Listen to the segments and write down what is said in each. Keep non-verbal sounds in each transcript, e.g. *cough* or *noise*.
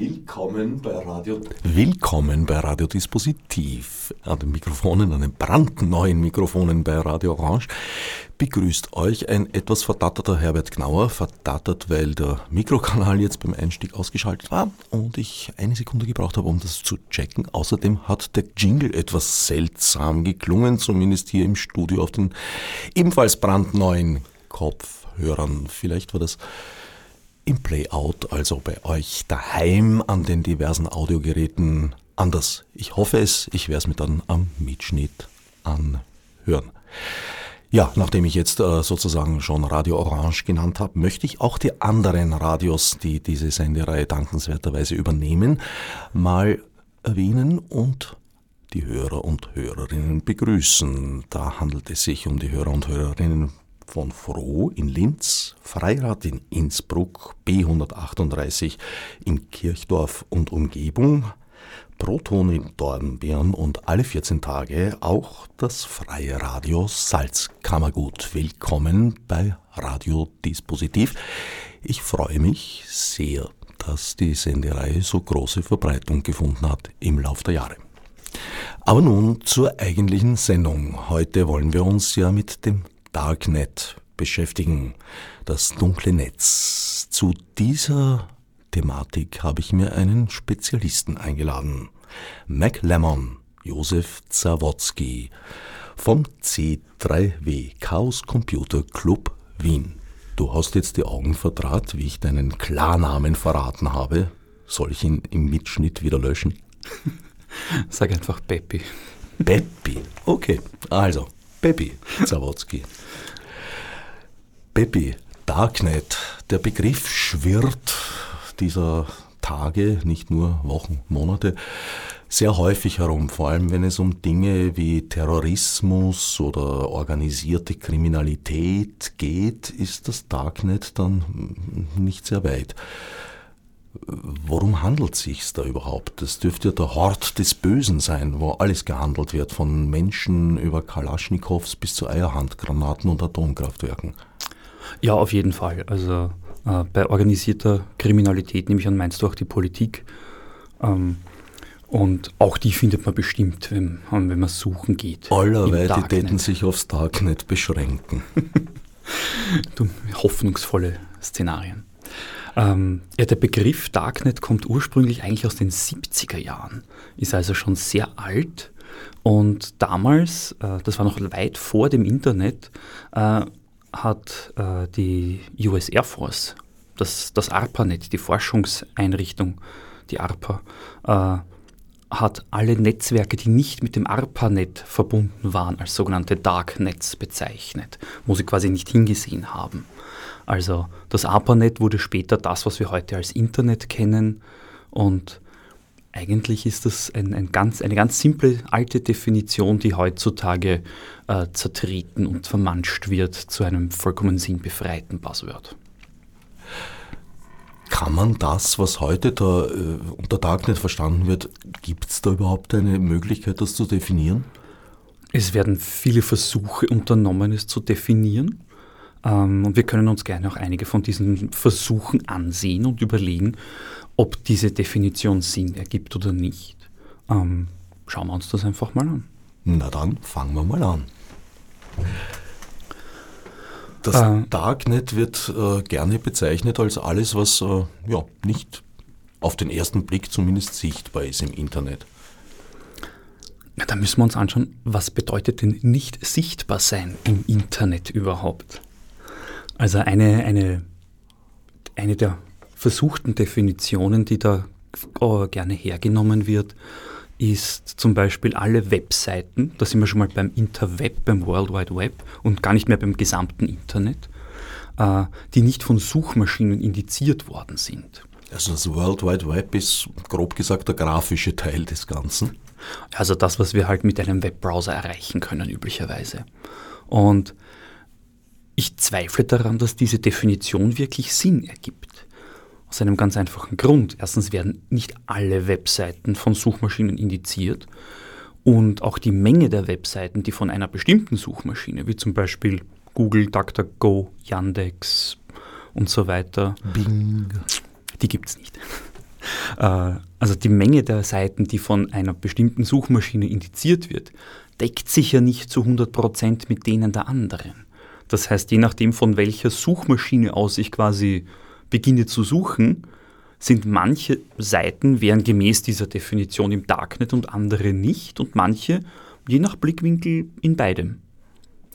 Willkommen bei Radio. Willkommen bei Radio Dispositiv. An den Mikrofonen, an den brandneuen Mikrofonen bei Radio Orange begrüßt euch ein etwas verdatterter Herbert Gnauer. Verdattert, weil der Mikrokanal jetzt beim Einstieg ausgeschaltet war und ich eine Sekunde gebraucht habe, um das zu checken. Außerdem hat der Jingle etwas seltsam geklungen, zumindest hier im Studio auf den ebenfalls brandneuen Kopfhörern. Vielleicht war das im Playout, also bei euch daheim an den diversen Audiogeräten anders. Ich hoffe es, ich werde es mir dann am Mitschnitt anhören. Ja, nachdem ich jetzt äh, sozusagen schon Radio Orange genannt habe, möchte ich auch die anderen Radios, die diese Sendereihe dankenswerterweise übernehmen, mal erwähnen und die Hörer und Hörerinnen begrüßen. Da handelt es sich um die Hörer und Hörerinnen von Froh in Linz, Freirad in Innsbruck, B138 in Kirchdorf und Umgebung, Proton in Dornbirn und alle 14 Tage auch das freie Radio Salzkammergut. Willkommen bei Radio Dispositiv. Ich freue mich sehr, dass die Sendereihe so große Verbreitung gefunden hat im Laufe der Jahre. Aber nun zur eigentlichen Sendung. Heute wollen wir uns ja mit dem Darknet beschäftigen, das dunkle Netz. Zu dieser Thematik habe ich mir einen Spezialisten eingeladen. Mac Lemon, Josef Zawodzki vom C3W Chaos Computer Club Wien. Du hast jetzt die Augen verdraht, wie ich deinen Klarnamen verraten habe. Soll ich ihn im Mitschnitt wieder löschen? *laughs* Sag einfach Peppi. Peppi, okay. Also, Peppi Zawodzki. Peppi, Darknet, der Begriff schwirrt dieser Tage, nicht nur Wochen, Monate, sehr häufig herum, vor allem wenn es um Dinge wie Terrorismus oder organisierte Kriminalität geht, ist das Darknet dann nicht sehr weit. Worum handelt es sich da überhaupt? Das dürfte ja der Hort des Bösen sein, wo alles gehandelt wird, von Menschen über Kalaschnikows bis zu Eierhandgranaten und Atomkraftwerken. Ja, auf jeden Fall. Also äh, bei organisierter Kriminalität, nehme ich an, meinst du auch die Politik. Ähm, und auch die findet man bestimmt, wenn, wenn man suchen geht. Allerweite täten sich aufs Darknet beschränken. *laughs* du, hoffnungsvolle Szenarien. Ähm, ja, der Begriff Darknet kommt ursprünglich eigentlich aus den 70er Jahren, ist also schon sehr alt. Und damals, äh, das war noch weit vor dem Internet, äh, hat äh, die US Air Force, das, das ARPANET, die Forschungseinrichtung, die ARPA, äh, hat alle Netzwerke, die nicht mit dem ARPANET verbunden waren, als sogenannte Darknets bezeichnet, wo sie quasi nicht hingesehen haben. Also das ARPANET wurde später das, was wir heute als Internet kennen und eigentlich ist das ein, ein ganz, eine ganz simple alte Definition, die heutzutage äh, zertreten und vermanscht wird zu einem vollkommen sinnbefreiten Buzzword. Kann man das, was heute da äh, unter Darknet verstanden wird, gibt es da überhaupt eine Möglichkeit, das zu definieren? Es werden viele Versuche unternommen, es zu definieren. Ähm, und wir können uns gerne auch einige von diesen Versuchen ansehen und überlegen, ob diese Definition Sinn ergibt oder nicht. Ähm, schauen wir uns das einfach mal an. Na dann fangen wir mal an. Das äh, Darknet wird äh, gerne bezeichnet als alles, was äh, ja, nicht auf den ersten Blick zumindest sichtbar ist im Internet. Ja, da müssen wir uns anschauen, was bedeutet denn nicht sichtbar sein im Internet überhaupt? Also eine, eine, eine der versuchten Definitionen, die da äh, gerne hergenommen wird, ist zum Beispiel alle Webseiten, da sind wir schon mal beim Interweb, beim World Wide Web und gar nicht mehr beim gesamten Internet, äh, die nicht von Suchmaschinen indiziert worden sind. Also das World Wide Web ist grob gesagt der grafische Teil des Ganzen. Also das, was wir halt mit einem Webbrowser erreichen können üblicherweise. Und ich zweifle daran, dass diese Definition wirklich Sinn ergibt. Aus einem ganz einfachen Grund. Erstens werden nicht alle Webseiten von Suchmaschinen indiziert Und auch die Menge der Webseiten, die von einer bestimmten Suchmaschine, wie zum Beispiel Google, DuckDuckGo, Yandex und so weiter, Bing. die gibt es nicht. Äh, also die Menge der Seiten, die von einer bestimmten Suchmaschine indiziert wird, deckt sich ja nicht zu 100% mit denen der anderen. Das heißt, je nachdem, von welcher Suchmaschine aus ich quasi beginne zu suchen, sind manche Seiten wären gemäß dieser Definition im Darknet und andere nicht und manche je nach Blickwinkel in beidem.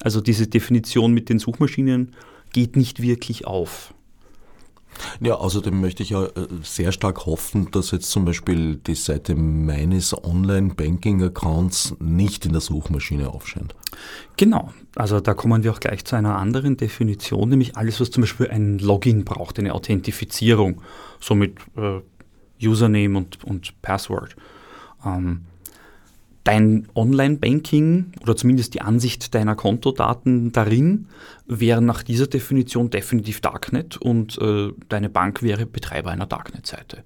Also diese Definition mit den Suchmaschinen geht nicht wirklich auf. Ja, außerdem möchte ich ja äh, sehr stark hoffen, dass jetzt zum Beispiel die Seite meines Online-Banking-Accounts nicht in der Suchmaschine aufscheint. Genau, also da kommen wir auch gleich zu einer anderen Definition, nämlich alles, was zum Beispiel ein Login braucht, eine Authentifizierung, so mit äh, Username und, und Password. Ähm, dein Online-Banking oder zumindest die Ansicht deiner Kontodaten darin wäre nach dieser Definition definitiv Darknet und äh, deine Bank wäre Betreiber einer Darknet-Seite.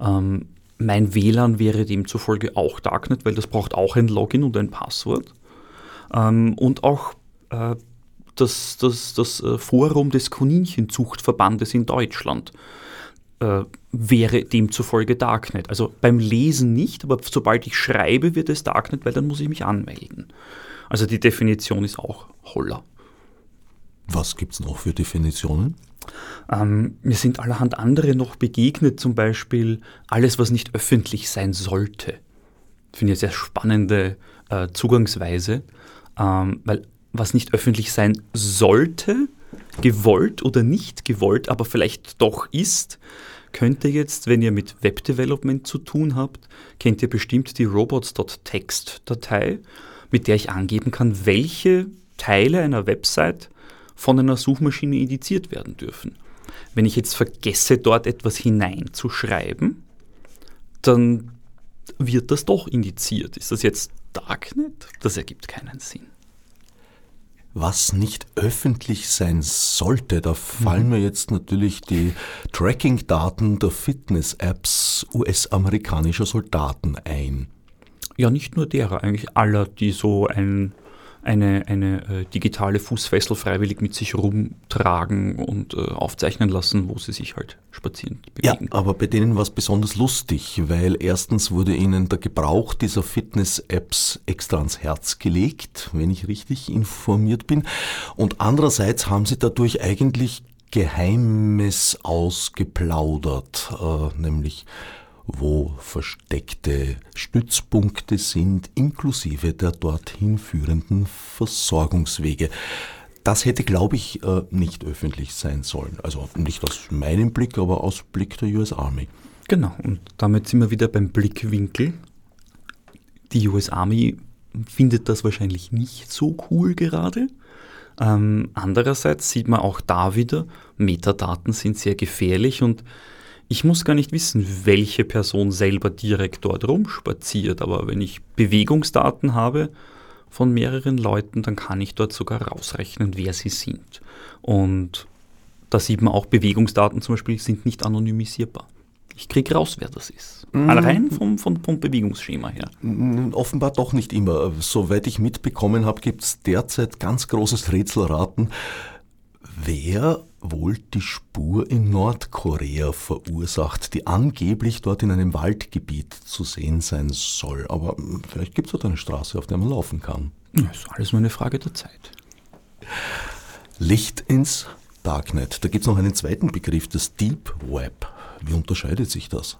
Ähm, mein WLAN wäre demzufolge auch Darknet, weil das braucht auch ein Login und ein Passwort. Ähm, und auch äh, das, das, das äh, Forum des Kaninchenzuchtverbandes in Deutschland äh, wäre demzufolge Darknet. Also beim Lesen nicht, aber sobald ich schreibe, wird es Darknet, weil dann muss ich mich anmelden. Also die Definition ist auch Holler. Was gibt es noch für Definitionen? Ähm, mir sind allerhand andere noch begegnet, zum Beispiel alles, was nicht öffentlich sein sollte. Finde ich eine sehr spannende äh, Zugangsweise, ähm, weil was nicht öffentlich sein sollte, gewollt oder nicht gewollt, aber vielleicht doch ist, könnte jetzt, wenn ihr mit Webdevelopment zu tun habt, kennt ihr bestimmt die robots.txt-Datei, mit der ich angeben kann, welche Teile einer Website von einer Suchmaschine indiziert werden dürfen. Wenn ich jetzt vergesse, dort etwas hineinzuschreiben, dann wird das doch indiziert. Ist das jetzt Darknet? Das ergibt keinen Sinn was nicht öffentlich sein sollte. Da fallen mhm. mir jetzt natürlich die Tracking-Daten der Fitness-Apps US-amerikanischer Soldaten ein. Ja, nicht nur derer, eigentlich aller, die so ein eine, eine äh, digitale Fußfessel freiwillig mit sich rumtragen und äh, aufzeichnen lassen, wo sie sich halt spazieren bewegen. Ja, aber bei denen war es besonders lustig, weil erstens wurde ihnen der Gebrauch dieser Fitness-Apps extra ans Herz gelegt, wenn ich richtig informiert bin. Und andererseits haben sie dadurch eigentlich Geheimes ausgeplaudert, äh, nämlich wo versteckte Stützpunkte sind, inklusive der dorthin führenden Versorgungswege. Das hätte, glaube ich, äh, nicht öffentlich sein sollen. Also nicht aus meinem Blick, aber aus Blick der US Army. Genau, und damit sind wir wieder beim Blickwinkel. Die US Army findet das wahrscheinlich nicht so cool gerade. Ähm, andererseits sieht man auch da wieder, Metadaten sind sehr gefährlich und ich muss gar nicht wissen, welche Person selber direkt dort rumspaziert, aber wenn ich Bewegungsdaten habe von mehreren Leuten, dann kann ich dort sogar rausrechnen, wer sie sind. Und da sieht man auch, Bewegungsdaten zum Beispiel sind nicht anonymisierbar. Ich kriege raus, wer das ist. Mhm. Rein vom, vom, vom, Bewegungsschema her. Offenbar doch nicht immer. Soweit ich mitbekommen habe, gibt es derzeit ganz großes Rätselraten, wer wohl die Spur in Nordkorea verursacht, die angeblich dort in einem Waldgebiet zu sehen sein soll. Aber hm, vielleicht gibt es dort eine Straße, auf der man laufen kann. Das ist alles nur eine Frage der Zeit. Licht ins Darknet. Da gibt es noch einen zweiten Begriff, das Deep Web. Wie unterscheidet sich das?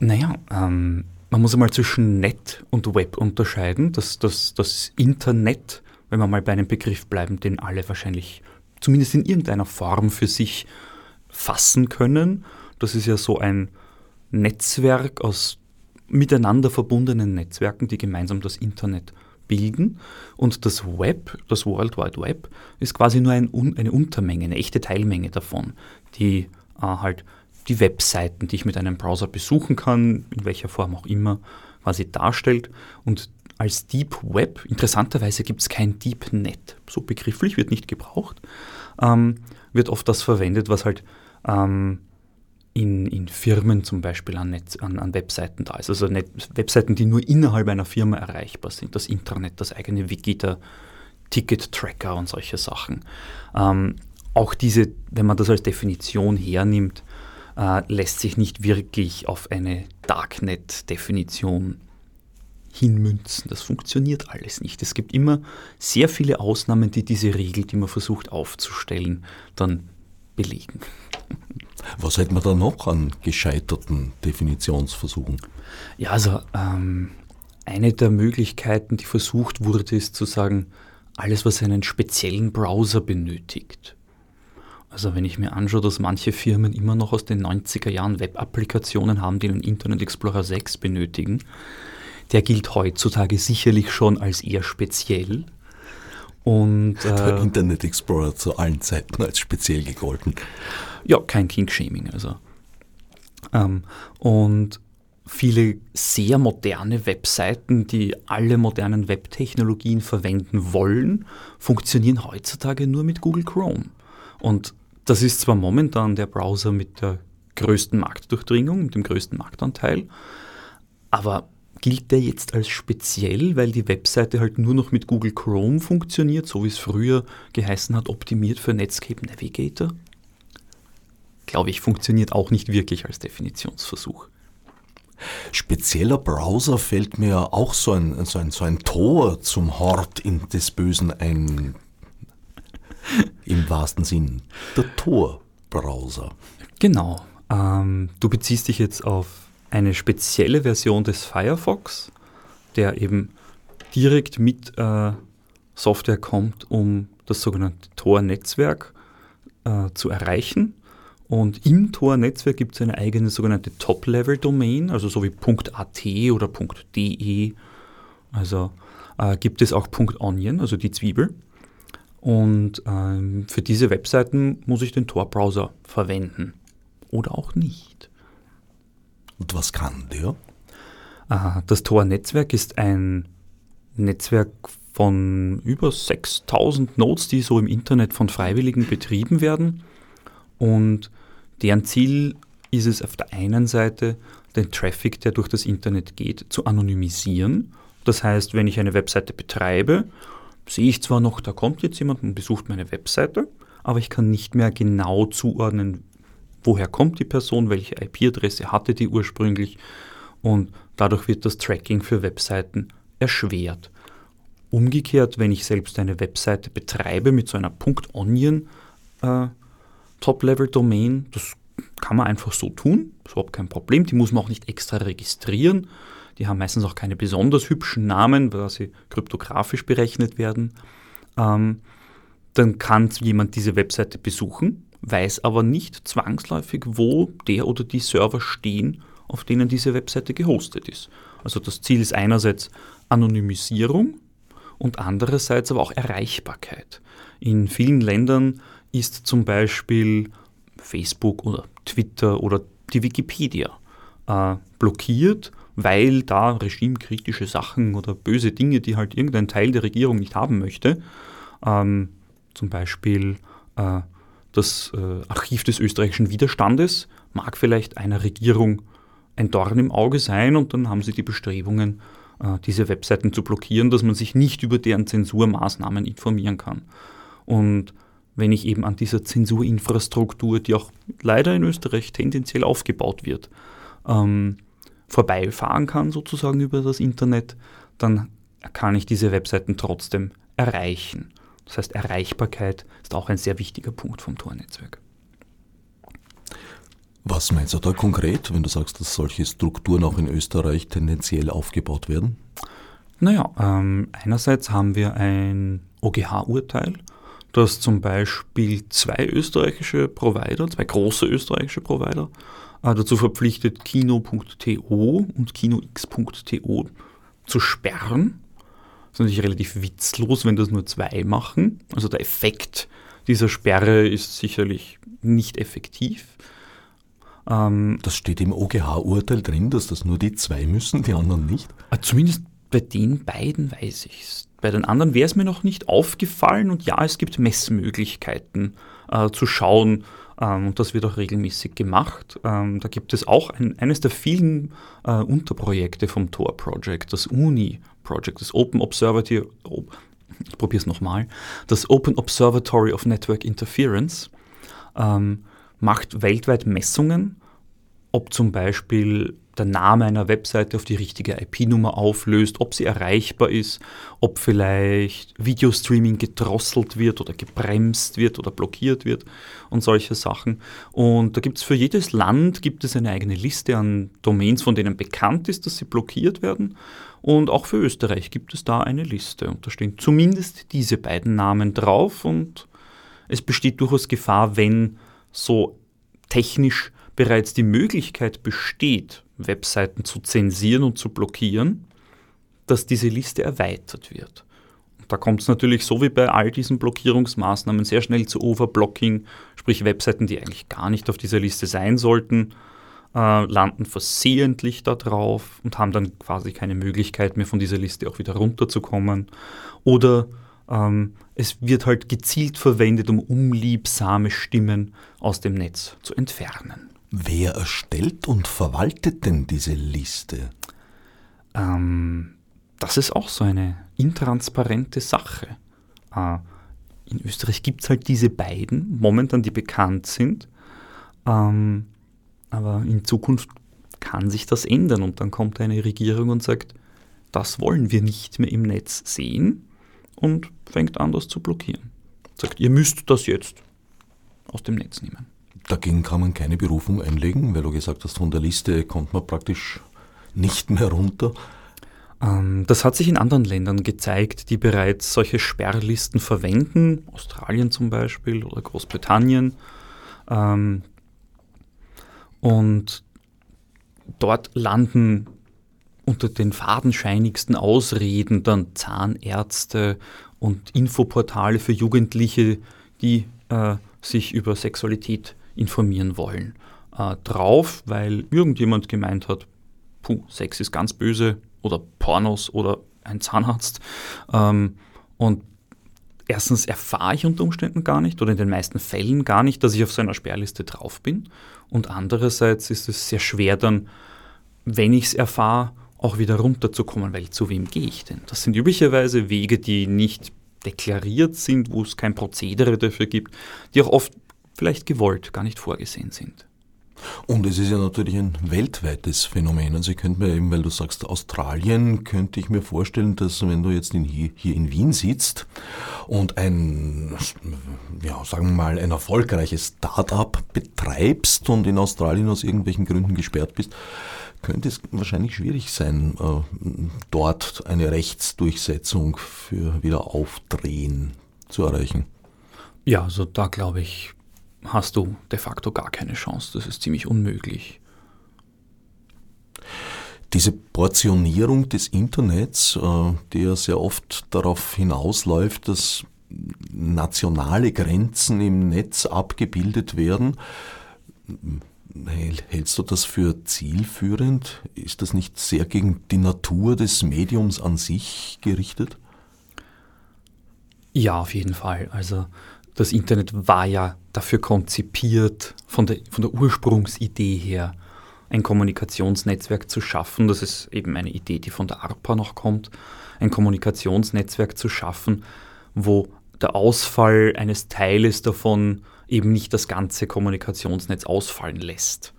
Naja, ähm, man muss einmal zwischen Net und Web unterscheiden. Das, das, das Internet, wenn wir mal bei einem Begriff bleiben, den alle wahrscheinlich zumindest in irgendeiner Form für sich fassen können. Das ist ja so ein Netzwerk aus miteinander verbundenen Netzwerken, die gemeinsam das Internet bilden. Und das Web, das World Wide Web, ist quasi nur ein, eine Untermenge, eine echte Teilmenge davon, die äh, halt die Webseiten, die ich mit einem Browser besuchen kann, in welcher Form auch immer, quasi darstellt. Und als Deep Web, interessanterweise gibt es kein Deep Net, so begrifflich wird nicht gebraucht, ähm, wird oft das verwendet, was halt ähm, in, in Firmen zum Beispiel an, Netz, an, an Webseiten da ist. Also Net, Webseiten, die nur innerhalb einer Firma erreichbar sind. Das Intranet, das eigene Wiki, der Ticket-Tracker und solche Sachen. Ähm, auch diese, wenn man das als Definition hernimmt, äh, lässt sich nicht wirklich auf eine Darknet-Definition hinmünzen. Das funktioniert alles nicht. Es gibt immer sehr viele Ausnahmen, die diese Regel, die man versucht aufzustellen, dann belegen. Was hätte man da noch an gescheiterten Definitionsversuchen? Ja, also ähm, eine der Möglichkeiten, die versucht wurde, ist zu sagen, alles, was einen speziellen Browser benötigt. Also wenn ich mir anschaue, dass manche Firmen immer noch aus den 90er Jahren Web-Applikationen haben, die einen Internet Explorer 6 benötigen, der gilt heutzutage sicherlich schon als eher speziell. Und, äh, der Internet Explorer zu allen Zeiten als speziell gegolten. Ja, kein King-Shaming. Also. Ähm, und viele sehr moderne Webseiten, die alle modernen Webtechnologien verwenden wollen, funktionieren heutzutage nur mit Google Chrome. Und das ist zwar momentan der Browser mit der größten Marktdurchdringung, mit dem größten Marktanteil, aber gilt der jetzt als speziell, weil die Webseite halt nur noch mit Google Chrome funktioniert, so wie es früher geheißen hat, optimiert für Netscape Navigator? Glaube ich, funktioniert auch nicht wirklich als Definitionsversuch. Spezieller Browser fällt mir auch so ein, so ein, so ein Tor zum Hort in des Bösen ein. Im wahrsten Sinn. Der Tor-Browser. Genau. Ähm, du beziehst dich jetzt auf eine spezielle Version des Firefox, der eben direkt mit äh, Software kommt, um das sogenannte Tor-Netzwerk äh, zu erreichen. Und im Tor-Netzwerk gibt es eine eigene sogenannte Top-Level-Domain, also so wie .at oder .de. Also äh, gibt es auch .onion, also die Zwiebel. Und ähm, für diese Webseiten muss ich den Tor-Browser verwenden. Oder auch nicht. Und was kann der? Das Tor-Netzwerk ist ein Netzwerk von über 6000 Nodes, die so im Internet von Freiwilligen betrieben werden. Und deren Ziel ist es auf der einen Seite, den Traffic, der durch das Internet geht, zu anonymisieren. Das heißt, wenn ich eine Webseite betreibe, sehe ich zwar noch, da kommt jetzt jemand und besucht meine Webseite, aber ich kann nicht mehr genau zuordnen, woher kommt die Person, welche IP-Adresse hatte die ursprünglich und dadurch wird das Tracking für Webseiten erschwert. Umgekehrt, wenn ich selbst eine Webseite betreibe mit so einer .onion äh, Top-Level-Domain, das kann man einfach so tun, ist überhaupt kein Problem, die muss man auch nicht extra registrieren. Die haben meistens auch keine besonders hübschen Namen, weil sie kryptografisch berechnet werden. Ähm, dann kann jemand diese Webseite besuchen weiß aber nicht zwangsläufig, wo der oder die Server stehen, auf denen diese Webseite gehostet ist. Also das Ziel ist einerseits Anonymisierung und andererseits aber auch Erreichbarkeit. In vielen Ländern ist zum Beispiel Facebook oder Twitter oder die Wikipedia äh, blockiert, weil da regimekritische Sachen oder böse Dinge, die halt irgendein Teil der Regierung nicht haben möchte, ähm, zum Beispiel äh, das äh, Archiv des österreichischen Widerstandes mag vielleicht einer Regierung ein Dorn im Auge sein und dann haben sie die Bestrebungen, äh, diese Webseiten zu blockieren, dass man sich nicht über deren Zensurmaßnahmen informieren kann. Und wenn ich eben an dieser Zensurinfrastruktur, die auch leider in Österreich tendenziell aufgebaut wird, ähm, vorbeifahren kann, sozusagen über das Internet, dann kann ich diese Webseiten trotzdem erreichen. Das heißt, Erreichbarkeit ist auch ein sehr wichtiger Punkt vom Tor-Netzwerk. Was meinst du da konkret, wenn du sagst, dass solche Strukturen auch in Österreich tendenziell aufgebaut werden? Naja, ähm, einerseits haben wir ein OGH-Urteil, das zum Beispiel zwei österreichische Provider, zwei große österreichische Provider, äh, dazu verpflichtet, kino.to und kinox.to zu sperren ist natürlich relativ witzlos, wenn das nur zwei machen. Also der Effekt dieser Sperre ist sicherlich nicht effektiv. Ähm, das steht im OGH-Urteil drin, dass das nur die zwei müssen, die anderen nicht? Ah, zumindest bei den beiden weiß ich es. Bei den anderen wäre es mir noch nicht aufgefallen und ja, es gibt Messmöglichkeiten äh, zu schauen, Ähm, und das wird auch regelmäßig gemacht. Ähm, da gibt es auch ein, eines der vielen äh, Unterprojekte vom Tor Project, das Uni Project, das Open Observatory, oh, ich probiere es nochmal, das Open Observatory of Network Interference ähm, macht weltweit Messungen, ob zum Beispiel der Name einer Webseite auf die richtige IP-Nummer auflöst, ob sie erreichbar ist, ob vielleicht Videostreaming gedrosselt wird oder gebremst wird oder blockiert wird und solche Sachen. Und da gibt es für jedes Land gibt es eine eigene Liste an Domains, von denen bekannt ist, dass sie blockiert werden. Und auch für Österreich gibt es da eine Liste. Und da stehen zumindest diese beiden Namen drauf. Und es besteht durchaus Gefahr, wenn so technisch bereits die Möglichkeit besteht, Webseiten zu zensieren und zu blockieren, dass diese Liste erweitert wird. Und da kommt es natürlich so wie bei all diesen Blockierungsmaßnahmen sehr schnell zu Overblocking, sprich Webseiten, die eigentlich gar nicht auf dieser Liste sein sollten, äh, landen versehentlich da drauf und haben dann quasi keine Möglichkeit mehr von dieser Liste auch wieder runterzukommen. Oder ähm, es wird halt gezielt verwendet, um unliebsame Stimmen aus dem Netz zu entfernen. Wer erstellt und verwaltet denn diese Liste? Ähm, das ist auch so eine intransparente Sache. Äh, in Österreich gibt es halt diese beiden, momentan die bekannt sind. Ähm, aber in Zukunft kann sich das ändern und dann kommt eine Regierung und sagt, das wollen wir nicht mehr im Netz sehen und fängt an, das zu blockieren. Sagt, ihr müsst das jetzt aus dem Netz nehmen. Dagegen kann man keine Berufung einlegen, weil du gesagt hast, von der Liste kommt man praktisch nicht mehr runter. Ähm, das hat sich in anderen Ländern gezeigt, die bereits solche Sperrlisten verwenden, Australien zum Beispiel oder Großbritannien. Und dort landen unter den fadenscheinigsten Ausreden dann Zahnärzte und Infoportale für Jugendliche, die äh, sich über Sexualität informieren wollen, äh, drauf, weil irgendjemand gemeint hat, puh, Sex ist ganz böse oder Pornos oder ein Zahnarzt. Ähm, und erstens erfahre ich unter Umständen gar nicht oder in den meisten Fällen gar nicht, dass ich auf so einer Sperrliste drauf bin. Und andererseits ist es sehr schwer dann, wenn ich es erfahre, auch wieder runterzukommen, weil zu wem gehe ich denn? Das sind üblicherweise Wege, die nicht deklariert sind, wo es kein Prozedere dafür gibt, die auch oft vielleicht gewollt, gar nicht vorgesehen sind. Und es ist ja natürlich ein weltweites Phänomen. Also ich könnte mir eben, weil du sagst Australien, könnte ich mir vorstellen, dass wenn du jetzt in, hier, in Wien sitzt und ein, ja, sagen wir mal, ein erfolgreiches Start-up betreibst und in Australien aus irgendwelchen Gründen gesperrt bist, könnte es wahrscheinlich schwierig sein, äh, dort eine Rechtsdurchsetzung für Wiederaufdrehen zu erreichen. Ja, also da glaube ich, hast du de facto gar keine Chance. Das ist ziemlich unmöglich. Diese Portionierung des Internets, äh, die ja sehr oft darauf hinausläuft, dass nationale Grenzen im Netz abgebildet werden, hältst du das für zielführend? Ist das nicht sehr gegen die Natur des Mediums an sich gerichtet? Ja, auf jeden Fall. Also das Internet war ja dafür konzipiert, von der, von der Ursprungsidee her, ein Kommunikationsnetzwerk zu schaffen. Das ist eben eine Idee, die von der ARPA noch kommt, ein Kommunikationsnetzwerk zu schaffen, wo der Ausfall eines Teiles davon eben nicht das ganze Kommunikationsnetz ausfallen lässt.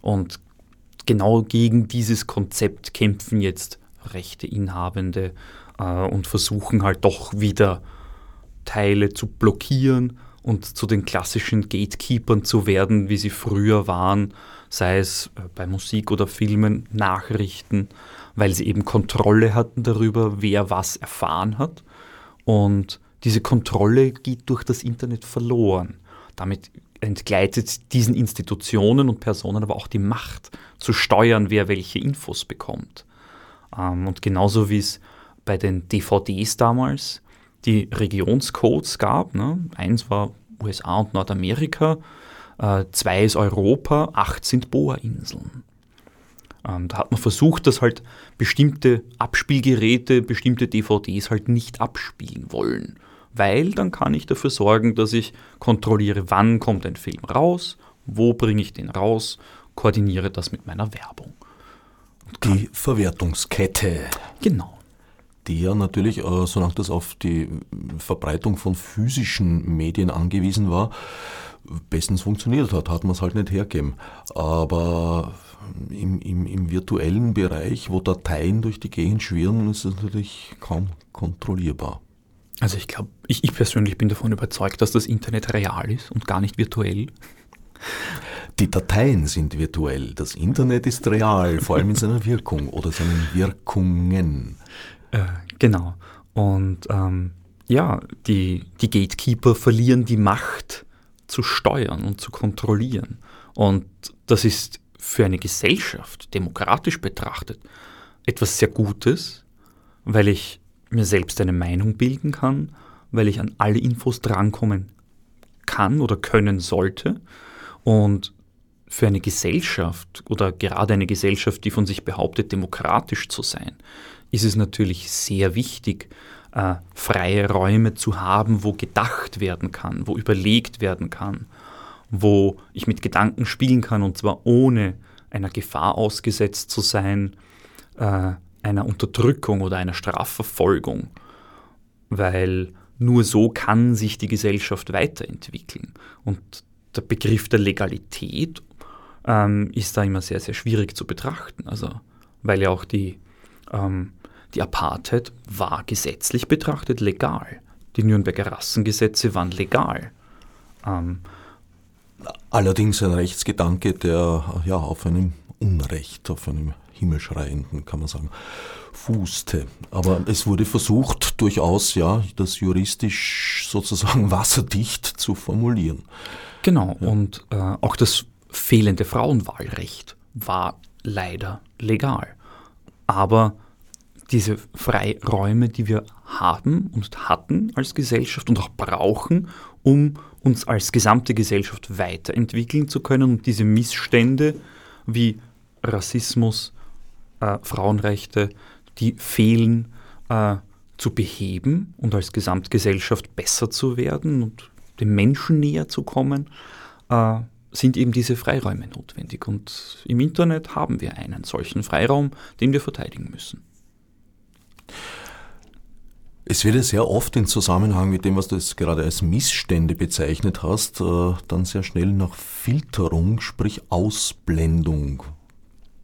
Und genau gegen dieses Konzept kämpfen jetzt Rechteinhabende äh, und versuchen halt doch wieder Teile zu blockieren und zu den klassischen Gatekeepern zu werden, wie sie früher waren, sei es äh, bei Musik oder Filmen, Nachrichten, weil sie eben Kontrolle hatten darüber, wer was erfahren hat. Und diese Kontrolle geht durch das Internet verloren. Damit entgleitet diesen Institutionen und Personen aber auch die Macht zu steuern, wer welche Infos bekommt. Ähm, und genauso wie es bei den DVDs damals die Regionscodes gab. Ne? Eins war USA und Nordamerika, äh, zwei ist Europa, acht sind Boa-Inseln. Ähm, da hat man versucht, dass halt bestimmte Abspielgeräte, bestimmte DVDs halt nicht abspielen wollen, weil dann kann ich dafür sorgen, dass ich kontrolliere, wann kommt ein Film raus, wo bringe ich den raus, koordiniere das mit meiner Werbung. Die Verwertungskette. Genau. Ja natürlich, äh, solange das auf die Verbreitung von physischen Medien angewiesen war, bestens funktioniert hat, hat man es halt nicht hergeben. Aber im, im, im virtuellen Bereich, wo Dateien durch die Gegend schwirren, ist es natürlich kaum kontrollierbar. Also ich glaube, ich, ich persönlich bin davon überzeugt, dass das Internet real ist und gar nicht virtuell. Die Dateien sind virtuell, das Internet ist real, vor allem in seiner Wirkung oder seinen Wirkungen. Äh, genau. Und ähm, ja, die, die Gatekeeper verlieren die Macht zu steuern und zu kontrollieren. Und das ist für eine Gesellschaft, demokratisch betrachtet, etwas sehr Gutes, weil ich mir selbst eine Meinung bilden kann, weil ich an alle Infos drankommen kann oder können sollte. Und für eine Gesellschaft oder gerade eine Gesellschaft, die von sich behauptet, demokratisch zu sein, ist es natürlich sehr wichtig, äh, freie Räume zu haben, wo gedacht werden kann, wo überlegt werden kann, wo ich mit Gedanken spielen kann und zwar ohne einer Gefahr ausgesetzt zu sein, äh, einer Unterdrückung oder einer Strafverfolgung, weil nur so kann sich die Gesellschaft weiterentwickeln. Und der Begriff der Legalität ähm, ist da immer sehr, sehr schwierig zu betrachten. Also, weil ja auch die ähm, die Apartheid war gesetzlich betrachtet legal. Die Nürnberger Rassengesetze waren legal. Ähm, Allerdings ein Rechtsgedanke, der ja auf einem Unrecht, auf einem himmelschreienden, kann man sagen, fußte. Aber es wurde versucht, durchaus ja, das juristisch sozusagen *laughs* wasserdicht zu formulieren. Genau, ja. und äh, auch das fehlende Frauenwahlrecht war leider legal. Aber diese Freiräume, die wir haben und hatten als Gesellschaft und auch brauchen, um uns als gesamte Gesellschaft weiterentwickeln zu können und diese Missstände wie Rassismus, äh, Frauenrechte, die fehlen, äh, zu beheben und als Gesamtgesellschaft besser zu werden und dem Menschen näher zu kommen, äh, sind eben diese Freiräume notwendig. Und im Internet haben wir einen solchen Freiraum, den wir verteidigen müssen. Es wird ja sehr oft in Zusammenhang mit dem, was du jetzt gerade als Missstände bezeichnet hast, äh, dann sehr schnell nach Filterung, sprich Ausblendung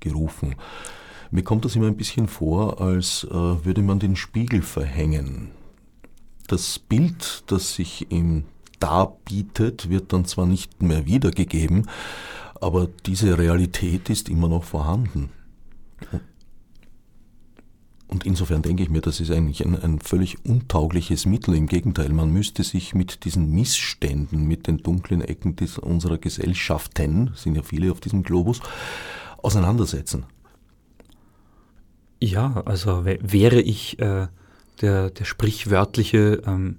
gerufen. Mir kommt das immer ein bisschen vor, als äh, würde man den Spiegel verhängen. Das Bild, das sich ihm darbietet, wird dann zwar nicht mehr wiedergegeben, aber diese Realität ist immer noch vorhanden. Und insofern denke ich mir, das ist eigentlich ein, ein, völlig untaugliches Mittel. Im Gegenteil, man müsste sich mit diesen Missständen, mit den dunklen Ecken unserer Gesellschaften, sind ja viele auf diesem Globus, auseinandersetzen. Ja, also wäre ich äh, der, der sprichwörtliche, ähm,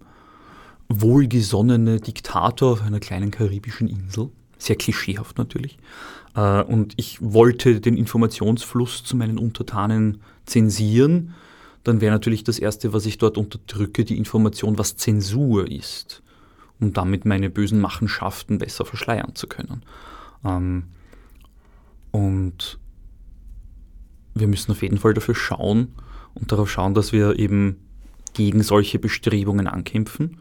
wohlgesonnene Diktator auf einer kleinen karibischen Insel, sehr klischeehaft natürlich, äh, und ich wollte den Informationsfluss zu meinen Untertanen zensieren, dann wäre natürlich das Erste, was ich dort unterdrücke, die Information, was Zensur ist, um damit meine bösen Machenschaften besser verschleiern zu können. Ähm, und wir müssen auf jeden Fall dafür schauen und darauf schauen, dass wir eben gegen solche Bestrebungen ankämpfen.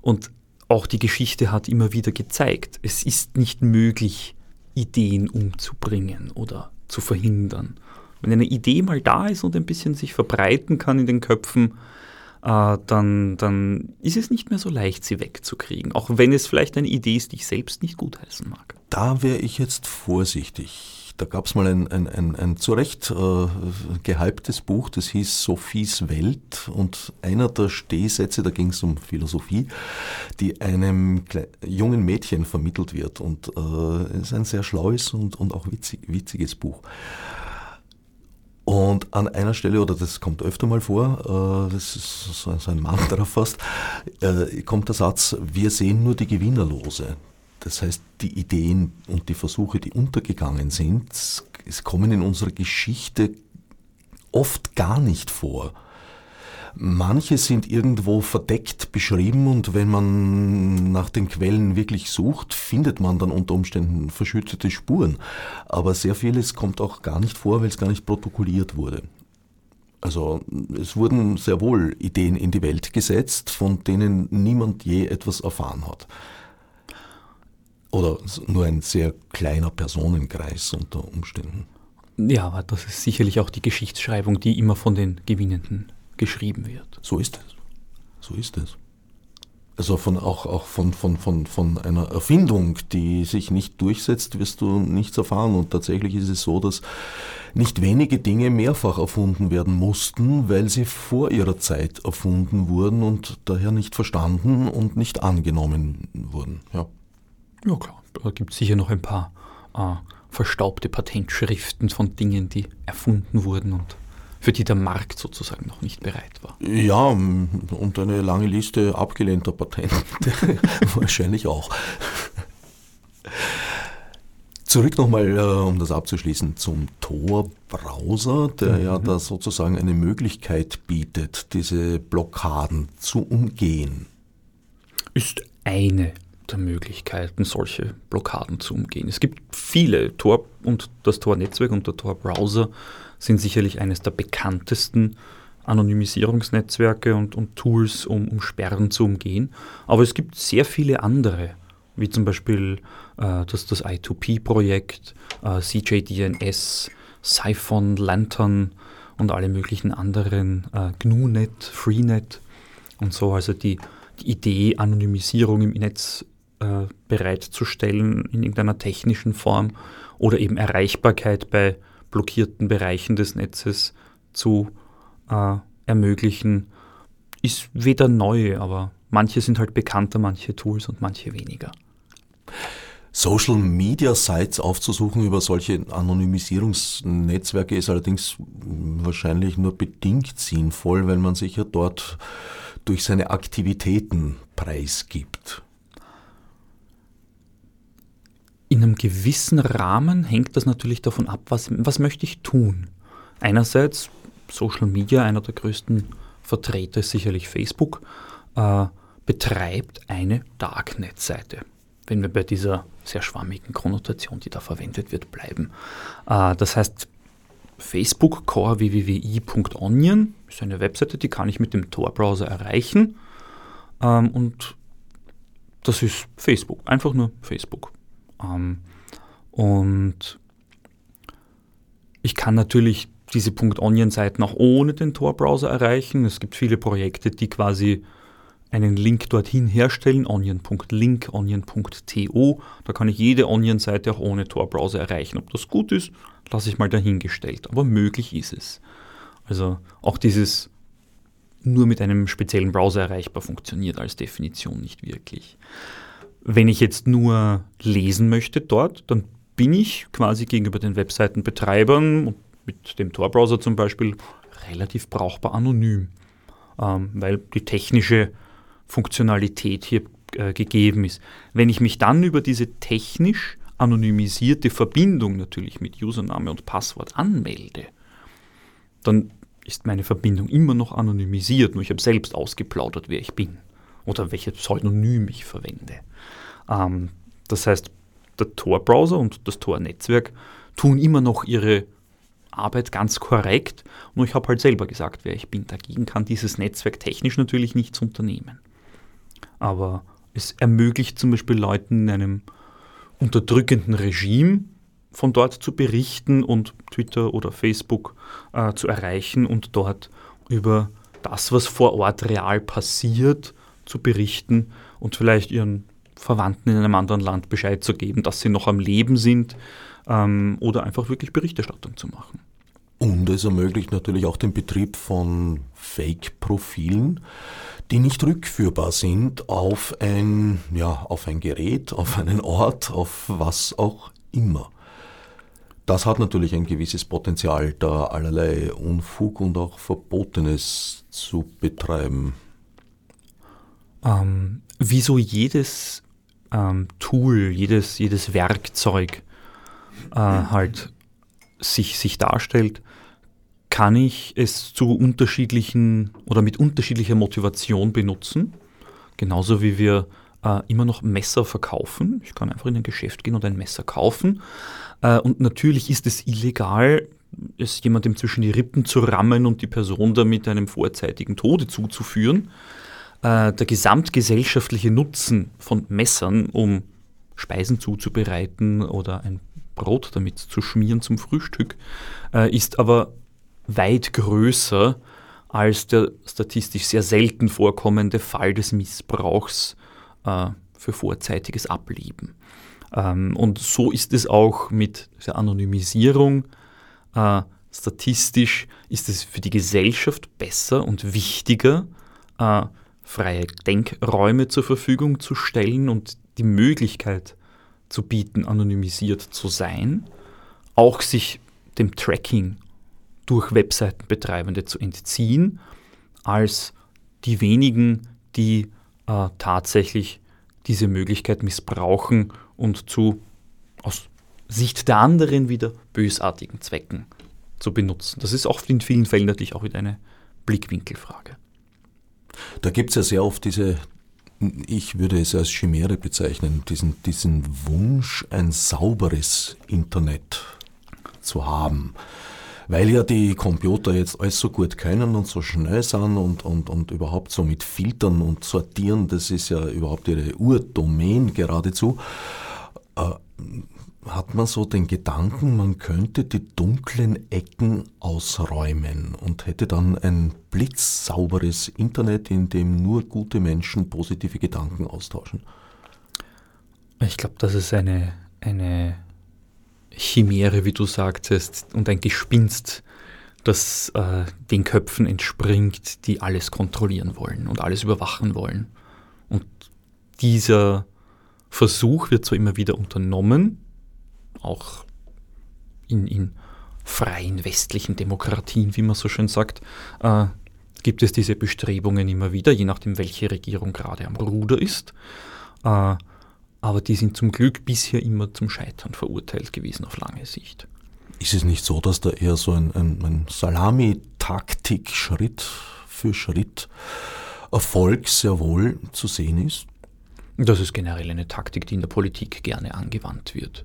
Und auch die Geschichte hat immer wieder gezeigt, es ist nicht möglich, Ideen umzubringen oder zu verhindern. Wenn eine Idee mal da ist und ein bisschen sich verbreiten kann in den Köpfen, äh, dann, dann ist es nicht mehr so leicht, sie wegzukriegen. Auch wenn es vielleicht eine Idee ist, die ich selbst nicht gutheißen mag. Da wäre ich jetzt vorsichtig. Da gab es mal ein, ein, ein, ein zu Recht äh, gehyptes Buch, das hieß Sophies Welt. Und einer der Stehsätze, da ging es um Philosophie, die einem jungen Mädchen vermittelt wird. Und es äh, ist ein sehr schlaues und, und auch witzig, witziges Buch. Und an einer Stelle, oder das kommt öfter mal vor, äh, das ist so ein Mantra fast, äh, kommt der Satz, wir sehen nur die Gewinnerlose. Das heißt, die Ideen und die Versuche, die untergegangen sind, es kommen in unserer Geschichte oft gar nicht vor. Manche sind irgendwo verdeckt beschrieben und wenn man nach den Quellen wirklich sucht, findet man dann unter Umständen verschüttete Spuren. Aber sehr vieles kommt auch gar nicht vor, weil es gar nicht protokolliert wurde. Also es wurden sehr wohl Ideen in die Welt gesetzt, von denen niemand je etwas erfahren hat. Oder nur ein sehr kleiner Personenkreis unter Umständen. Ja, aber das ist sicherlich auch die Geschichtsschreibung, die immer von den Gewinnenden geschrieben wird. So ist es. So ist es. Also von, auch, auch von, von, von, von einer Erfindung, die sich nicht durchsetzt, wirst du nichts erfahren. Und tatsächlich ist es so, dass nicht wenige Dinge mehrfach erfunden werden mussten, weil sie vor ihrer Zeit erfunden wurden und daher nicht verstanden und nicht angenommen wurden. Ja, ja klar, da gibt es sicher noch ein paar äh, verstaubte Patentschriften von Dingen, die erfunden wurden und für die der Markt sozusagen noch nicht bereit war. Ja, und eine lange Liste abgelehnter Patente *laughs* wahrscheinlich auch. Zurück nochmal, äh, um das abzuschließen, zum Tor-Browser, der mhm. ja da sozusagen eine Möglichkeit bietet, diese Blockaden zu umgehen. Ist eine der Möglichkeiten, solche Blockaden zu umgehen. Es gibt viele Tor und das Tor-Netzwerk und der Tor-Browser sind sicherlich eines der bekanntesten Anonymisierungsnetzwerke und, und Tools, um, um, Sperren zu umgehen. Aber es gibt sehr viele andere, wie zum Beispiel äh, das, das I2P-Projekt, äh, CJDNS, Siphon, Lantern und alle möglichen anderen, äh, GNU-Net, Freenet und so. Also die, die Idee, Anonymisierung im Netz äh, bereitzustellen in irgendeiner technischen Form oder eben Erreichbarkeit bei blockierten Bereichen des Netzes zu äh, ermöglichen, ist weder neu, aber manche sind halt bekannter, manche Tools und manche weniger. Social Media Sites aufzusuchen über solche Anonymisierungsnetzwerke ist allerdings wahrscheinlich nur bedingt sinnvoll, weil man sich ja dort durch seine Aktivitäten preisgibt. In einem gewissen Rahmen hängt das natürlich davon ab, was, was möchte ich tun. Einerseits Social Media, einer der größten Vertreter ist sicherlich Facebook, äh, betreibt eine Darknet-Seite. Wenn wir bei dieser sehr schwammigen Konnotation, die da verwendet wird, bleiben. Äh, das heißt, Facebook Core www.onion ist eine Webseite, die kann ich mit dem Tor-Browser erreichen. Ähm, und das ist Facebook, einfach nur Facebook. Ähm, und ich kann natürlich diese .onion-Seiten auch ohne den Tor-Browser erreichen. Es gibt viele Projekte, die quasi einen Link dorthin herstellen, onion.link, onion.to. Da kann ich jede Onion-Seite auch ohne Tor-Browser erreichen. Ob das gut ist, lasse ich mal dahingestellt. Aber möglich ist es. Also auch dieses nur mit einem speziellen Browser erreichbar funktioniert als Definition nicht wirklich. Wenn ich jetzt nur lesen möchte dort, dann bin ich quasi gegenüber den Webseitenbetreibern, mit dem Tor-Browser zum Beispiel, relativ brauchbar anonym, ähm, weil die technische Funktionalität hier äh, gegeben ist. Wenn ich mich dann über diese technisch anonymisierte Verbindung natürlich mit Username und Passwort anmelde, dann ist meine Verbindung immer noch anonymisiert, nur ich habe selbst ausgeplaudert, wer ich bin oder welches Pseudonym ich verwende. Ähm, das heißt, der Tor-Browser und das Tor-Netzwerk tun immer noch ihre Arbeit ganz korrekt. Nur ich habe halt selber gesagt, wer ich bin. Dagegen kann dieses Netzwerk technisch natürlich nichts unternehmen. Aber es ermöglicht zum Beispiel Leuten in einem unterdrückenden Regime von dort zu berichten und Twitter oder Facebook äh, zu erreichen und dort über das, was vor Ort real passiert, zu berichten und vielleicht ihren Verwandten in einem anderen Land Bescheid zu geben, dass sie noch am Leben sind ähm, oder einfach wirklich Berichterstattung zu machen. Und es ermöglicht natürlich auch den Betrieb von Fake-Profilen, die nicht rückführbar sind auf ein, ja, auf ein Gerät, auf einen Ort, auf was auch immer. Das hat natürlich ein gewisses Potenzial, da allerlei Unfug und auch Verbotenes zu betreiben. Ähm, wieso jedes ähm, Tool, jedes, jedes Werkzeug äh, halt sich, sich darstellt, kann ich es zu unterschiedlichen oder mit unterschiedlicher Motivation benutzen. Genauso wie wir äh, immer noch Messer verkaufen. Ich kann einfach in ein Geschäft gehen und ein Messer kaufen. Äh, und natürlich ist es illegal, es jemandem zwischen die Rippen zu rammen und die Person damit einem vorzeitigen Tode zuzuführen. Äh, der gesamtgesellschaftliche Nutzen von Messern, um Speisen zuzubereiten oder ein Brot damit zu schmieren zum Frühstück, äh, ist aber weit größer als der statistisch sehr selten vorkommende Fall des Missbrauchs äh, für vorzeitiges Ableben. Ähm, und so ist es auch mit der Anonymisierung. Äh, statistisch ist es für die Gesellschaft besser und wichtiger, äh, freie Denkräume zur Verfügung zu stellen und die Möglichkeit zu bieten, anonymisiert zu sein, auch sich dem Tracking durch Webseitenbetreibende zu entziehen, als die wenigen, die äh, tatsächlich diese Möglichkeit missbrauchen und zu aus Sicht der anderen wieder bösartigen Zwecken zu benutzen. Das ist auch in vielen Fällen natürlich auch wieder eine Blickwinkelfrage. Da gibt es ja sehr oft diese, ich würde es als Chimäre bezeichnen, diesen, diesen Wunsch, ein sauberes Internet zu haben. Weil ja die Computer jetzt alles so gut können und so schnell sind und, und, und überhaupt so mit Filtern und Sortieren, das ist ja überhaupt ihre Urdomain geradezu, äh, hat man so den Gedanken, man könnte die dunklen Ecken ausräumen und hätte dann ein blitzsauberes Internet, in dem nur gute Menschen positive Gedanken austauschen. Ich glaube, das ist eine, eine Chimäre, wie du sagtest, und ein Gespinst, das äh, den Köpfen entspringt, die alles kontrollieren wollen und alles überwachen wollen. Und dieser Versuch wird zwar immer wieder unternommen, auch in, in freien westlichen Demokratien, wie man so schön sagt, äh, gibt es diese Bestrebungen immer wieder, je nachdem, welche Regierung gerade am Ruder ist. Äh, aber die sind zum Glück bisher immer zum Scheitern verurteilt gewesen auf lange Sicht. Ist es nicht so, dass da eher so ein, ein, ein Salami-Taktik Schritt für Schritt Erfolg sehr wohl zu sehen ist? Das ist generell eine Taktik, die in der Politik gerne angewandt wird.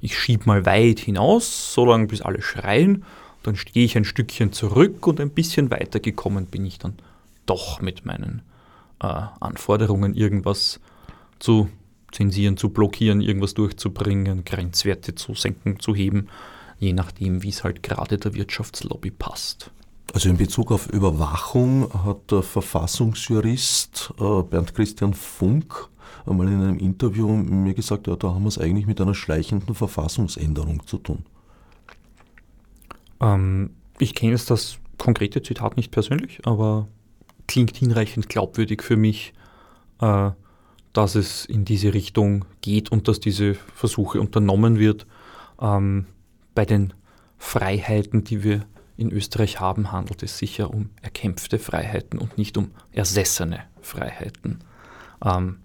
Ich schiebe mal weit hinaus, solange bis alle schreien, dann gehe ich ein Stückchen zurück und ein bisschen weiter gekommen bin ich dann doch mit meinen äh, Anforderungen, irgendwas zu zensieren, zu blockieren, irgendwas durchzubringen, Grenzwerte zu senken, zu heben, je nachdem, wie es halt gerade der Wirtschaftslobby passt. Also in Bezug auf Überwachung hat der Verfassungsjurist äh, Bernd Christian Funk einmal in einem Interview mir gesagt, ja, da haben wir es eigentlich mit einer schleichenden Verfassungsänderung zu tun. Ähm, ich kenne jetzt das konkrete Zitat nicht persönlich, aber klingt hinreichend glaubwürdig für mich, äh, dass es in diese Richtung geht und dass diese Versuche unternommen wird. Ähm, bei den Freiheiten, die wir in Österreich haben, handelt es sich ja um erkämpfte Freiheiten und nicht um ersessene Freiheiten. Ähm,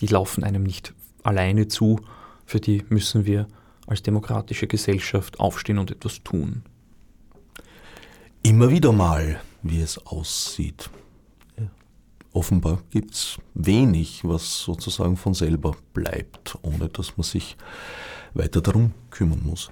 die laufen einem nicht alleine zu, für die müssen wir als demokratische Gesellschaft aufstehen und etwas tun. Immer wieder mal, wie es aussieht. Offenbar gibt es wenig, was sozusagen von selber bleibt, ohne dass man sich weiter darum kümmern muss.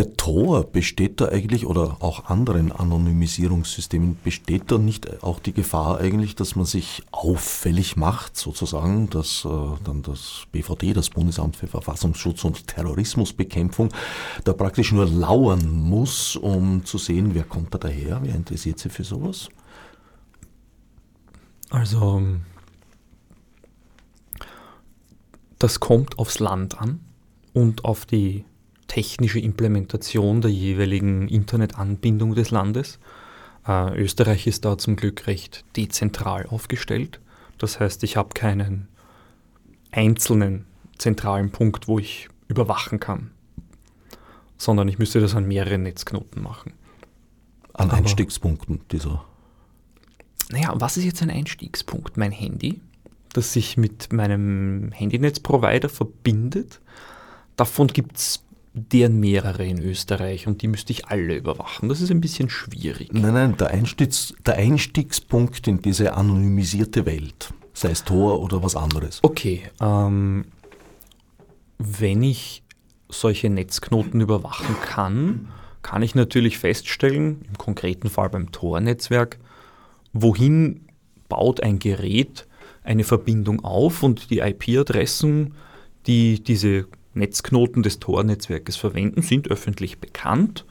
Bei Tor besteht da eigentlich oder auch anderen Anonymisierungssystemen besteht da nicht auch die Gefahr eigentlich, dass man sich auffällig macht, sozusagen, dass äh, dann das BVD, das Bundesamt für Verfassungsschutz und Terrorismusbekämpfung, da praktisch nur lauern muss, um zu sehen, wer kommt da daher, wer interessiert sich für sowas? Also, das kommt aufs Land an und auf die technische Implementation der jeweiligen Internetanbindung des Landes. Äh, Österreich ist da zum Glück recht dezentral aufgestellt. Das heißt, ich habe keinen einzelnen zentralen Punkt, wo ich überwachen kann, sondern ich müsste das an mehreren Netzknoten machen. An Aber, Einstiegspunkten dieser. Naja, was ist jetzt ein Einstiegspunkt? Mein Handy, das sich mit meinem Handynetzprovider verbindet. Davon gibt es deren mehrere in Österreich und die müsste ich alle überwachen. Das ist ein bisschen schwierig. Nein, nein, der, Einstiegs, der Einstiegspunkt in diese anonymisierte Welt, sei es Tor oder was anderes. Okay, ähm, wenn ich solche Netzknoten überwachen kann, kann ich natürlich feststellen, im konkreten Fall beim Tor-Netzwerk, wohin baut ein Gerät eine Verbindung auf und die IP-Adressen, die diese Netzknoten des Tor-Netzwerkes verwenden, sind öffentlich bekannt.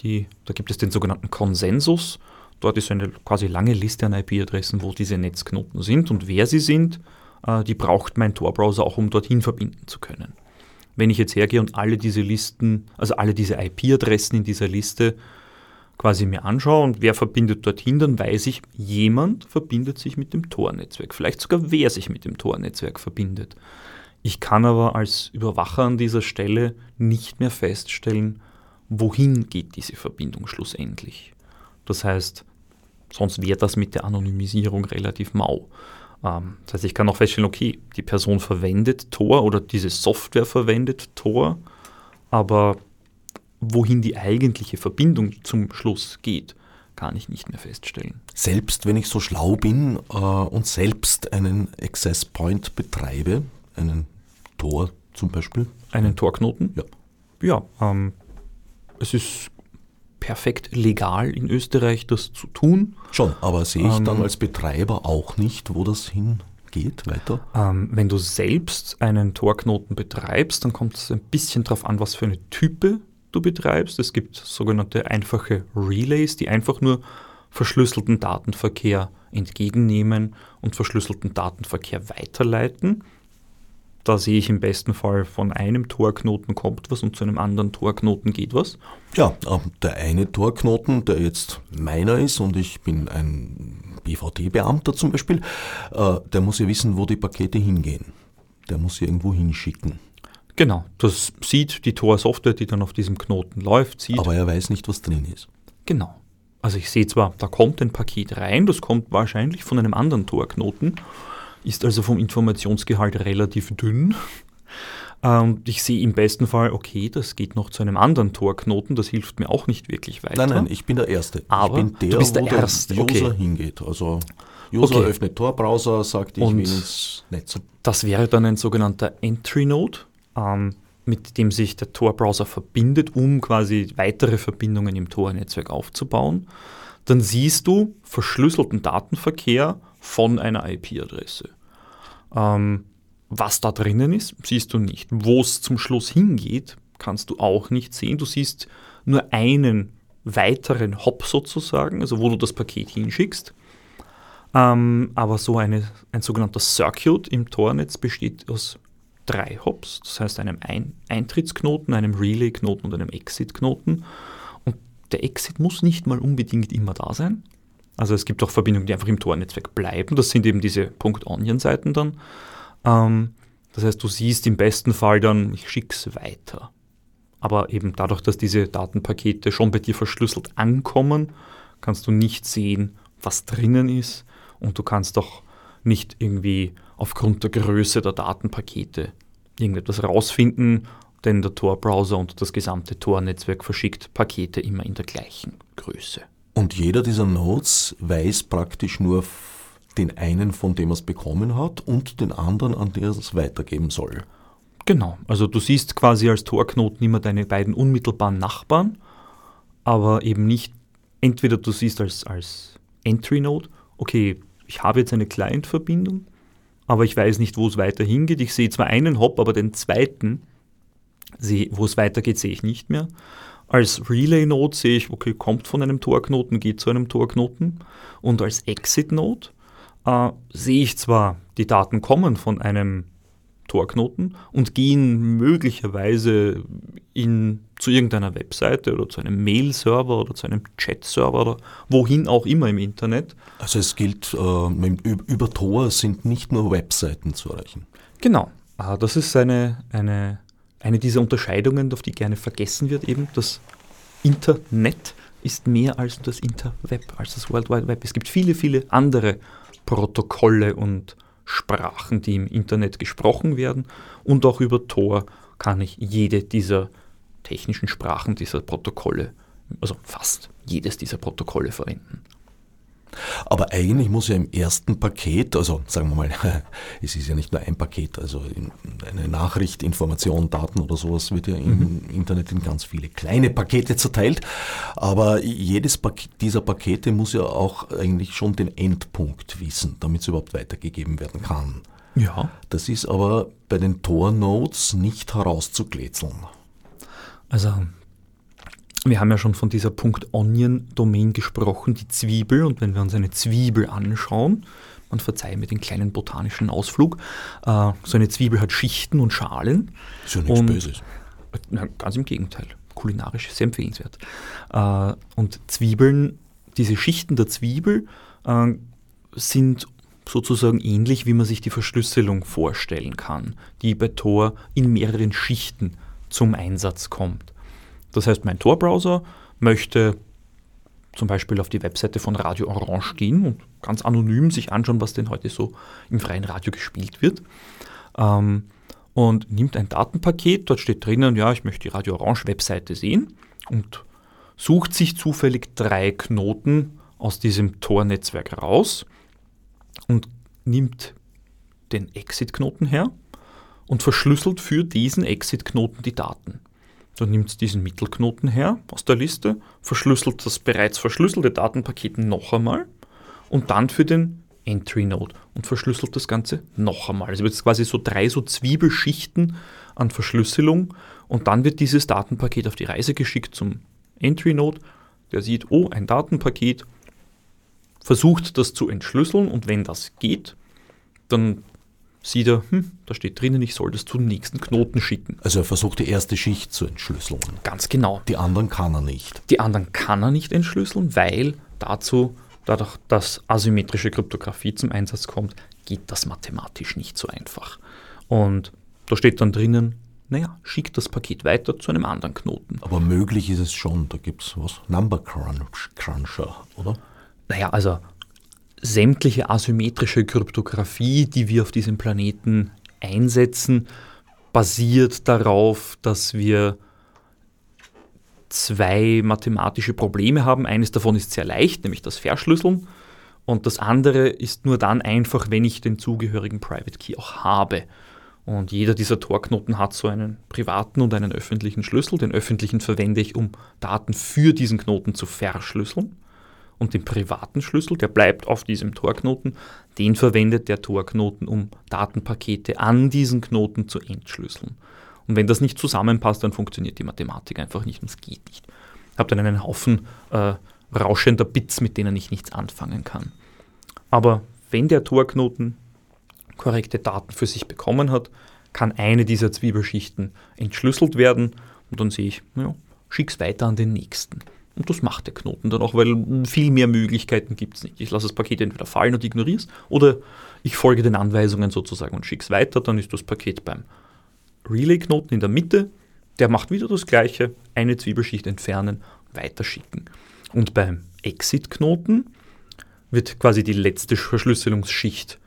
Die, da gibt es den sogenannten Konsensus. Dort ist eine quasi lange Liste an IP-Adressen, wo diese Netzknoten sind und wer sie sind. Äh, die braucht mein Tor-Browser auch, um dorthin verbinden zu können. Wenn ich jetzt hergehe und alle diese Listen, also alle diese IP-Adressen in dieser Liste quasi mir anschaue und wer verbindet dorthin, dann weiß ich, jemand verbindet sich mit dem Tor-Netzwerk. Vielleicht sogar wer sich mit dem Tor-Netzwerk verbindet. Ich kann aber als Überwacher an dieser Stelle nicht mehr feststellen, wohin geht diese Verbindung schlussendlich. Das heißt, sonst wäre das mit der Anonymisierung relativ mau. Ähm, das heißt, ich kann auch feststellen, okay, die Person verwendet Tor oder diese Software verwendet Tor, aber wohin die eigentliche Verbindung zum Schluss geht, kann ich nicht mehr feststellen. Selbst wenn ich so schlau bin äh, und selbst einen Access Point betreibe, einen Tor zum Beispiel? Einen Torknoten? Ja. Ja, ähm, es ist perfekt legal in Österreich, das zu tun. Schon, aber sehe ich ähm, dann als Betreiber auch nicht, wo das hingeht weiter? Ähm, wenn du selbst einen Torknoten betreibst, dann kommt es ein bisschen darauf an, was für eine Type du betreibst. Es gibt sogenannte einfache Relays, die einfach nur verschlüsselten Datenverkehr entgegennehmen und verschlüsselten Datenverkehr weiterleiten. Da sehe ich im besten Fall von einem Torknoten kommt was und zu einem anderen Torknoten geht was. Ja, der eine Torknoten, der jetzt meiner ist und ich bin ein BVD-Beamter zum Beispiel, äh, der muss ja wissen, wo die Pakete hingehen. Der muss sie irgendwo hinschicken. Genau, das sieht die Tor-Software, die dann auf diesem Knoten läuft, sieht. Aber er weiß nicht, was drin ist. Genau. Also ich sehe zwar, da kommt ein Paket rein, das kommt wahrscheinlich von einem anderen Torknoten ist also vom Informationsgehalt relativ dünn. Und ich sehe im besten Fall, okay, das geht noch zu einem anderen Torknoten, das hilft mir auch nicht wirklich weiter. Nein, nein, ich bin der Erste. Aber ich bin der, du bist der wo Erste. der User okay. hingeht. Also User okay. öffnet Tor-Browser, sagt, ich Und will ins Netz. Das wäre dann ein sogenannter Entry-Node, ähm, mit dem sich der Tor-Browser verbindet, um quasi weitere Verbindungen im Tor-Netzwerk aufzubauen. Dann siehst du verschlüsselten Datenverkehr von einer IP-Adresse. Ähm, was da drinnen ist, siehst du nicht. Wo es zum Schluss hingeht, kannst du auch nicht sehen. Du siehst nur einen weiteren Hop sozusagen, also wo du das Paket hinschickst. Ähm, aber so eine, ein sogenannter Circuit im Tornetz besteht aus drei Hops, das heißt einem ein Eintrittsknoten, einem Relay-Knoten und einem Exit-Knoten. Und der Exit muss nicht mal unbedingt immer da sein. Also es gibt auch Verbindungen, die einfach im Tor-Netzwerk bleiben. Das sind eben diese .onion-Seiten dann. Ähm, das heißt, du siehst im besten Fall dann, ich schicke es weiter. Aber eben dadurch, dass diese Datenpakete schon bei dir verschlüsselt ankommen, kannst du nicht sehen, was drinnen ist. Und du kannst auch nicht irgendwie aufgrund der Größe der Datenpakete irgendetwas rausfinden, denn der Tor-Browser und das gesamte Tor-Netzwerk verschickt Pakete immer in der gleichen Größe. Und jeder dieser Nodes weiß praktisch nur den einen, von dem er es bekommen hat, und den anderen, an der er es weitergeben soll. Genau, also du siehst quasi als Torknoten immer deine beiden unmittelbaren Nachbarn, aber eben nicht, entweder du siehst als, als Entry-Node, okay, ich habe jetzt eine Client-Verbindung, aber ich weiß nicht, wo es weiter hingeht. Ich sehe zwar einen Hop, aber den zweiten, wo es weitergeht, sehe ich nicht mehr. Als Relay-Node sehe ich, okay, kommt von einem Torknoten, geht zu einem Torknoten. Und als Exit-Node äh, sehe ich zwar, die Daten kommen von einem Torknoten und gehen möglicherweise in, zu irgendeiner Webseite oder zu einem Mail-Server oder zu einem Chat-Server oder wohin auch immer im Internet. Also es gilt, äh, über Tor sind nicht nur Webseiten zu erreichen. Genau. Äh, das ist eine, eine eine dieser Unterscheidungen, auf die gerne vergessen wird, eben das Internet ist mehr als das Interweb, als das World Wide Web. Es gibt viele, viele andere Protokolle und Sprachen, die im Internet gesprochen werden und auch über Tor kann ich jede dieser technischen Sprachen dieser Protokolle, also fast jedes dieser Protokolle verwenden. Aber eigentlich muss ja im ersten Paket, also sagen wir mal, *laughs* es ist ja nicht nur ein Paket, also eine Nachricht, Information, Daten oder sowas wird ja im mhm. Internet in ganz viele kleine Pakete zerteilt. Aber jedes Paket, dieser Pakete muss ja auch eigentlich schon den Endpunkt wissen, damit es überhaupt weitergegeben werden kann. Ja. Das ist aber bei den Tor-Nodes nicht herauszuklätzeln. Also wir haben ja schon von dieser .onion-Domain gesprochen, die Zwiebel. Und wenn wir uns eine Zwiebel anschauen, man verzeihe mir den kleinen botanischen Ausflug, äh, so eine Zwiebel hat Schichten und Schalen. Ist ja nichts und, Böses. Na, ganz im Gegenteil. Kulinarisch sehr empfehlenswert. Äh, und Zwiebeln, diese Schichten der Zwiebel äh, sind sozusagen ähnlich, wie man sich die Verschlüsselung vorstellen kann, die bei Tor in mehreren Schichten zum Einsatz kommt. Das heißt, mein Tor-Browser möchte zum Beispiel auf die Webseite von Radio Orange gehen und ganz anonym sich anschauen, was denn heute so im freien Radio gespielt wird. Ähm, und nimmt ein Datenpaket, dort steht drinnen, ja, ich möchte die Radio Orange Webseite sehen und sucht sich zufällig drei Knoten aus diesem Tor-Netzwerk raus und nimmt den Exit-Knoten her und verschlüsselt für diesen Exit-Knoten die Daten. Dann nimmt es diesen Mittelknoten her aus der Liste, verschlüsselt das bereits verschlüsselte Datenpaket noch einmal und dann für den Entry Node und verschlüsselt das Ganze noch einmal. Also wird es quasi so drei so Zwiebelschichten an Verschlüsselung und dann wird dieses Datenpaket auf die Reise geschickt zum Entry Node. Der sieht, oh, ein Datenpaket, versucht das zu entschlüsseln und wenn das geht, dann sieht er, hm, da steht drinnen, ich soll das zum nächsten Knoten schicken. Also er versucht die erste Schicht zu entschlüsseln. Ganz genau. Die anderen kann er nicht. Die anderen kann er nicht entschlüsseln, weil dazu, dadurch, dass asymmetrische Kryptographie zum Einsatz kommt, geht das mathematisch nicht so einfach. Und da steht dann drinnen, naja, schickt das Paket weiter zu einem anderen Knoten. Aber möglich ist es schon, da gibt es was, Number Cruncher, oder? Naja, also sämtliche asymmetrische Kryptographie, die wir auf diesem Planeten einsetzen, basiert darauf, dass wir zwei mathematische Probleme haben. Eines davon ist sehr leicht, nämlich das Verschlüsseln. Und das andere ist nur dann einfach, wenn ich den zugehörigen Private Key auch habe. Und jeder dieser Torknoten hat so einen privaten und einen öffentlichen Schlüssel. Den öffentlichen verwende ich, um Daten für diesen Knoten zu verschlüsseln und den privaten Schlüssel, der bleibt auf diesem Torknoten, den verwendet der Torknoten, um Datenpakete an diesen Knoten zu entschlüsseln. Und wenn das nicht zusammenpasst, dann funktioniert die Mathematik einfach nicht und es geht nicht. Ich habe dann einen Haufen äh, rauschender Bits, mit denen ich nichts anfangen kann. Aber wenn der Torknoten korrekte Daten für sich bekommen hat, kann eine dieser Zwiebelschichten entschlüsselt werden und dann sehe ich, ja, schick's weiter an den nächsten. Und das macht der Knoten dann auch, weil viel mehr Möglichkeiten gibt es nicht. Ich lasse das Paket entweder fallen und ignoriere es oder ich folge den Anweisungen sozusagen und schicke es weiter. Dann ist das Paket beim Relay-Knoten in der Mitte. Der macht wieder das gleiche, eine Zwiebelschicht entfernen, weiterschicken. Und beim Exit-Knoten wird quasi die letzte Verschlüsselungsschicht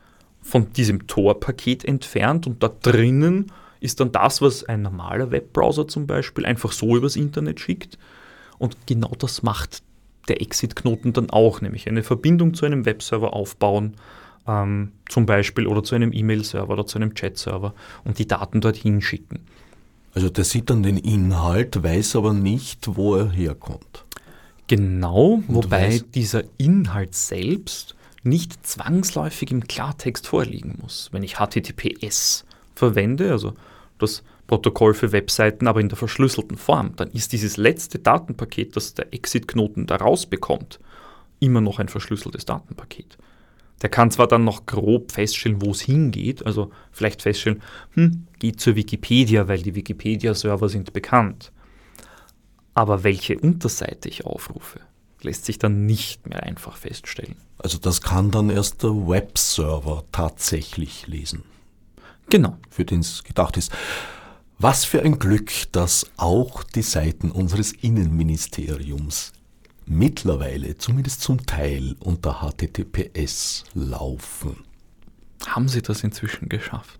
von diesem Tor-Paket entfernt und da drinnen ist dann das, was ein normaler Webbrowser zum Beispiel einfach so übers Internet schickt und genau das macht der Exit-Knoten dann auch, nämlich eine Verbindung zu einem Webserver aufbauen, ähm, zum Beispiel, oder zu einem E-Mail-Server oder zu einem Chat-Server und die Daten dorthin schicken. Also der sieht dann den Inhalt, weiß aber nicht, wo er herkommt. Genau, und wobei weiß, dieser Inhalt selbst nicht zwangsläufig im Klartext vorliegen muss. Wenn ich HTTPS verwende, also das Protokoll für Webseiten, aber in der verschlüsselten Form, dann ist dieses letzte Datenpaket, das der Exit-Knoten da rausbekommt, immer noch ein verschlüsseltes Datenpaket. Der kann zwar dann noch grob feststellen, wo es hingeht, also vielleicht feststellen, hm, geht zur Wikipedia, weil die Wikipedia-Server sind bekannt. Aber welche Unterseite ich aufrufe, lässt sich dann nicht mehr einfach feststellen. Also das kann dann erst der Webserver tatsächlich lesen. Genau. Für den es gedacht ist. Was für ein Glück, dass auch die Seiten unseres Innenministeriums mittlerweile zumindest zum Teil unter HTTPS laufen. Haben Sie das inzwischen geschafft?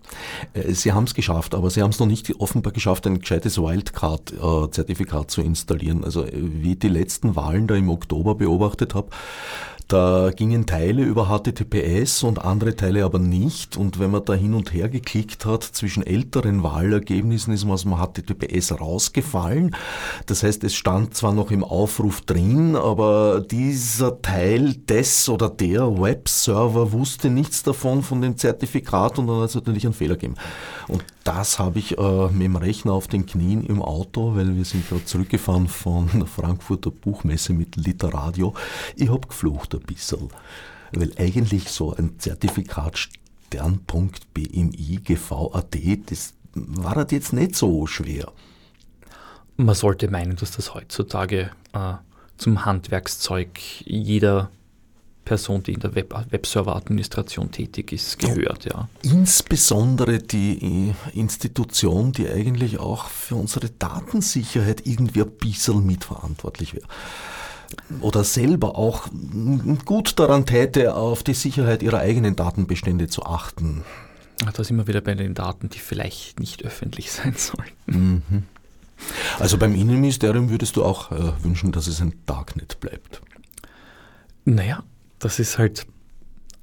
Äh, Sie haben es geschafft, aber Sie haben es noch nicht offenbar geschafft, ein gescheites Wildcard-Zertifikat zu installieren. Also wie ich die letzten Wahlen da im Oktober beobachtet habe, da gingen Teile über HTTPS und andere Teile aber nicht. Und wenn man da hin und her geklickt hat zwischen älteren Wahlergebnissen, ist man aus dem HTTPS rausgefallen. Das heißt, es stand zwar noch im Aufruf drin, aber dieser Teil des oder der Webserver wusste nichts davon von dem Zertifikat und dann hat es natürlich einen Fehler gegeben. Und das habe ich äh, mit dem Rechner auf den Knien im Auto, weil wir sind gerade zurückgefahren von der Frankfurter Buchmesse mit Literadio. Ich habe geflucht ein bisschen. Weil eigentlich so ein Zertifikat Stern.bmi GVAD, das war halt jetzt nicht so schwer. Man sollte meinen, dass das heutzutage äh, zum Handwerkszeug jeder Person, die in der Web Webserver-Administration tätig ist, gehört. Ja. Insbesondere die Institution, die eigentlich auch für unsere Datensicherheit irgendwie ein bisschen mitverantwortlich wäre oder selber auch gut daran täte, auf die Sicherheit ihrer eigenen Datenbestände zu achten. Da sind wir wieder bei den Daten, die vielleicht nicht öffentlich *laughs* sein sollten. Mhm. Also beim Innenministerium würdest du auch äh, wünschen, dass es ein Darknet bleibt. Naja, das ist halt,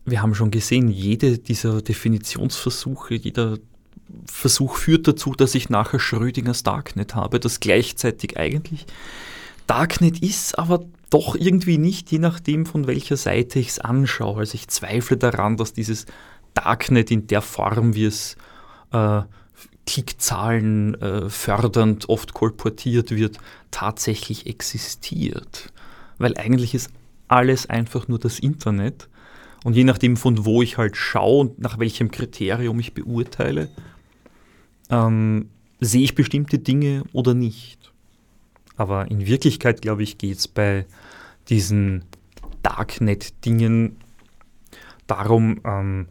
wir haben schon gesehen, jede dieser Definitionsversuche, jeder Versuch führt dazu, dass ich nachher Schrödingers Darknet habe, das gleichzeitig eigentlich Darknet ist, aber doch irgendwie nicht, je nachdem, von welcher Seite ich es anschaue. Also ich zweifle daran, dass dieses Darknet in der Form, wie es äh, Klickzahlen äh, fördernd oft kolportiert wird, tatsächlich existiert. Weil eigentlich ist alles einfach nur das Internet. Und je nachdem, von wo ich halt schaue und nach welchem Kriterium ich beurteile, ähm, sehe ich bestimmte Dinge oder nicht. Aber in Wirklichkeit, glaube ich, geht es bei diesen Darknet-Dingen darum, ähm,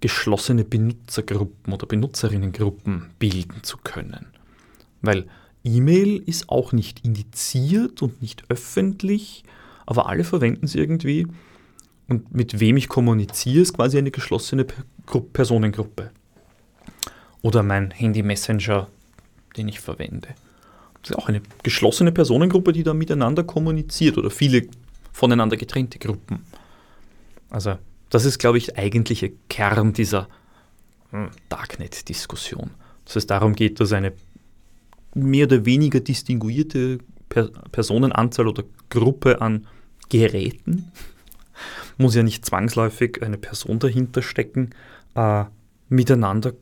geschlossene Benutzergruppen oder Benutzerinnengruppen bilden zu können. Weil E-Mail ist auch nicht indiziert und nicht öffentlich, aber alle verwenden es irgendwie. Und mit wem ich kommuniziere, ist quasi eine geschlossene Personengruppe. Oder mein Handy-Messenger, den ich verwende. Das ist auch eine geschlossene Personengruppe, die da miteinander kommuniziert oder viele voneinander getrennte Gruppen. Also das ist, glaube ich, der eigentliche Kern dieser hm, Darknet-Diskussion. Dass es darum geht, dass eine mehr oder weniger distinguierte per Personenanzahl oder Gruppe an Geräten, muss ja nicht zwangsläufig eine Person dahinter stecken, äh, miteinander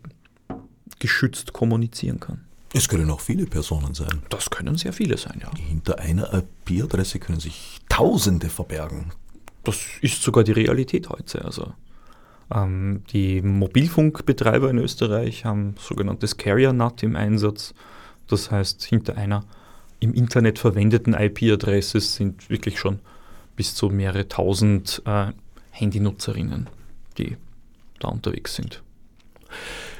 geschützt kommunizieren kann. Es können auch viele Personen sein. Das können sehr viele sein, ja. Hinter einer IP-Adresse können sich Tausende verbergen. Das ist sogar die Realität heute. Also ähm, die Mobilfunkbetreiber in Österreich haben sogenanntes Carrier-NAT im Einsatz. Das heißt, hinter einer im Internet verwendeten IP-Adresse sind wirklich schon bis zu mehrere tausend äh, Handynutzerinnen, die da unterwegs sind.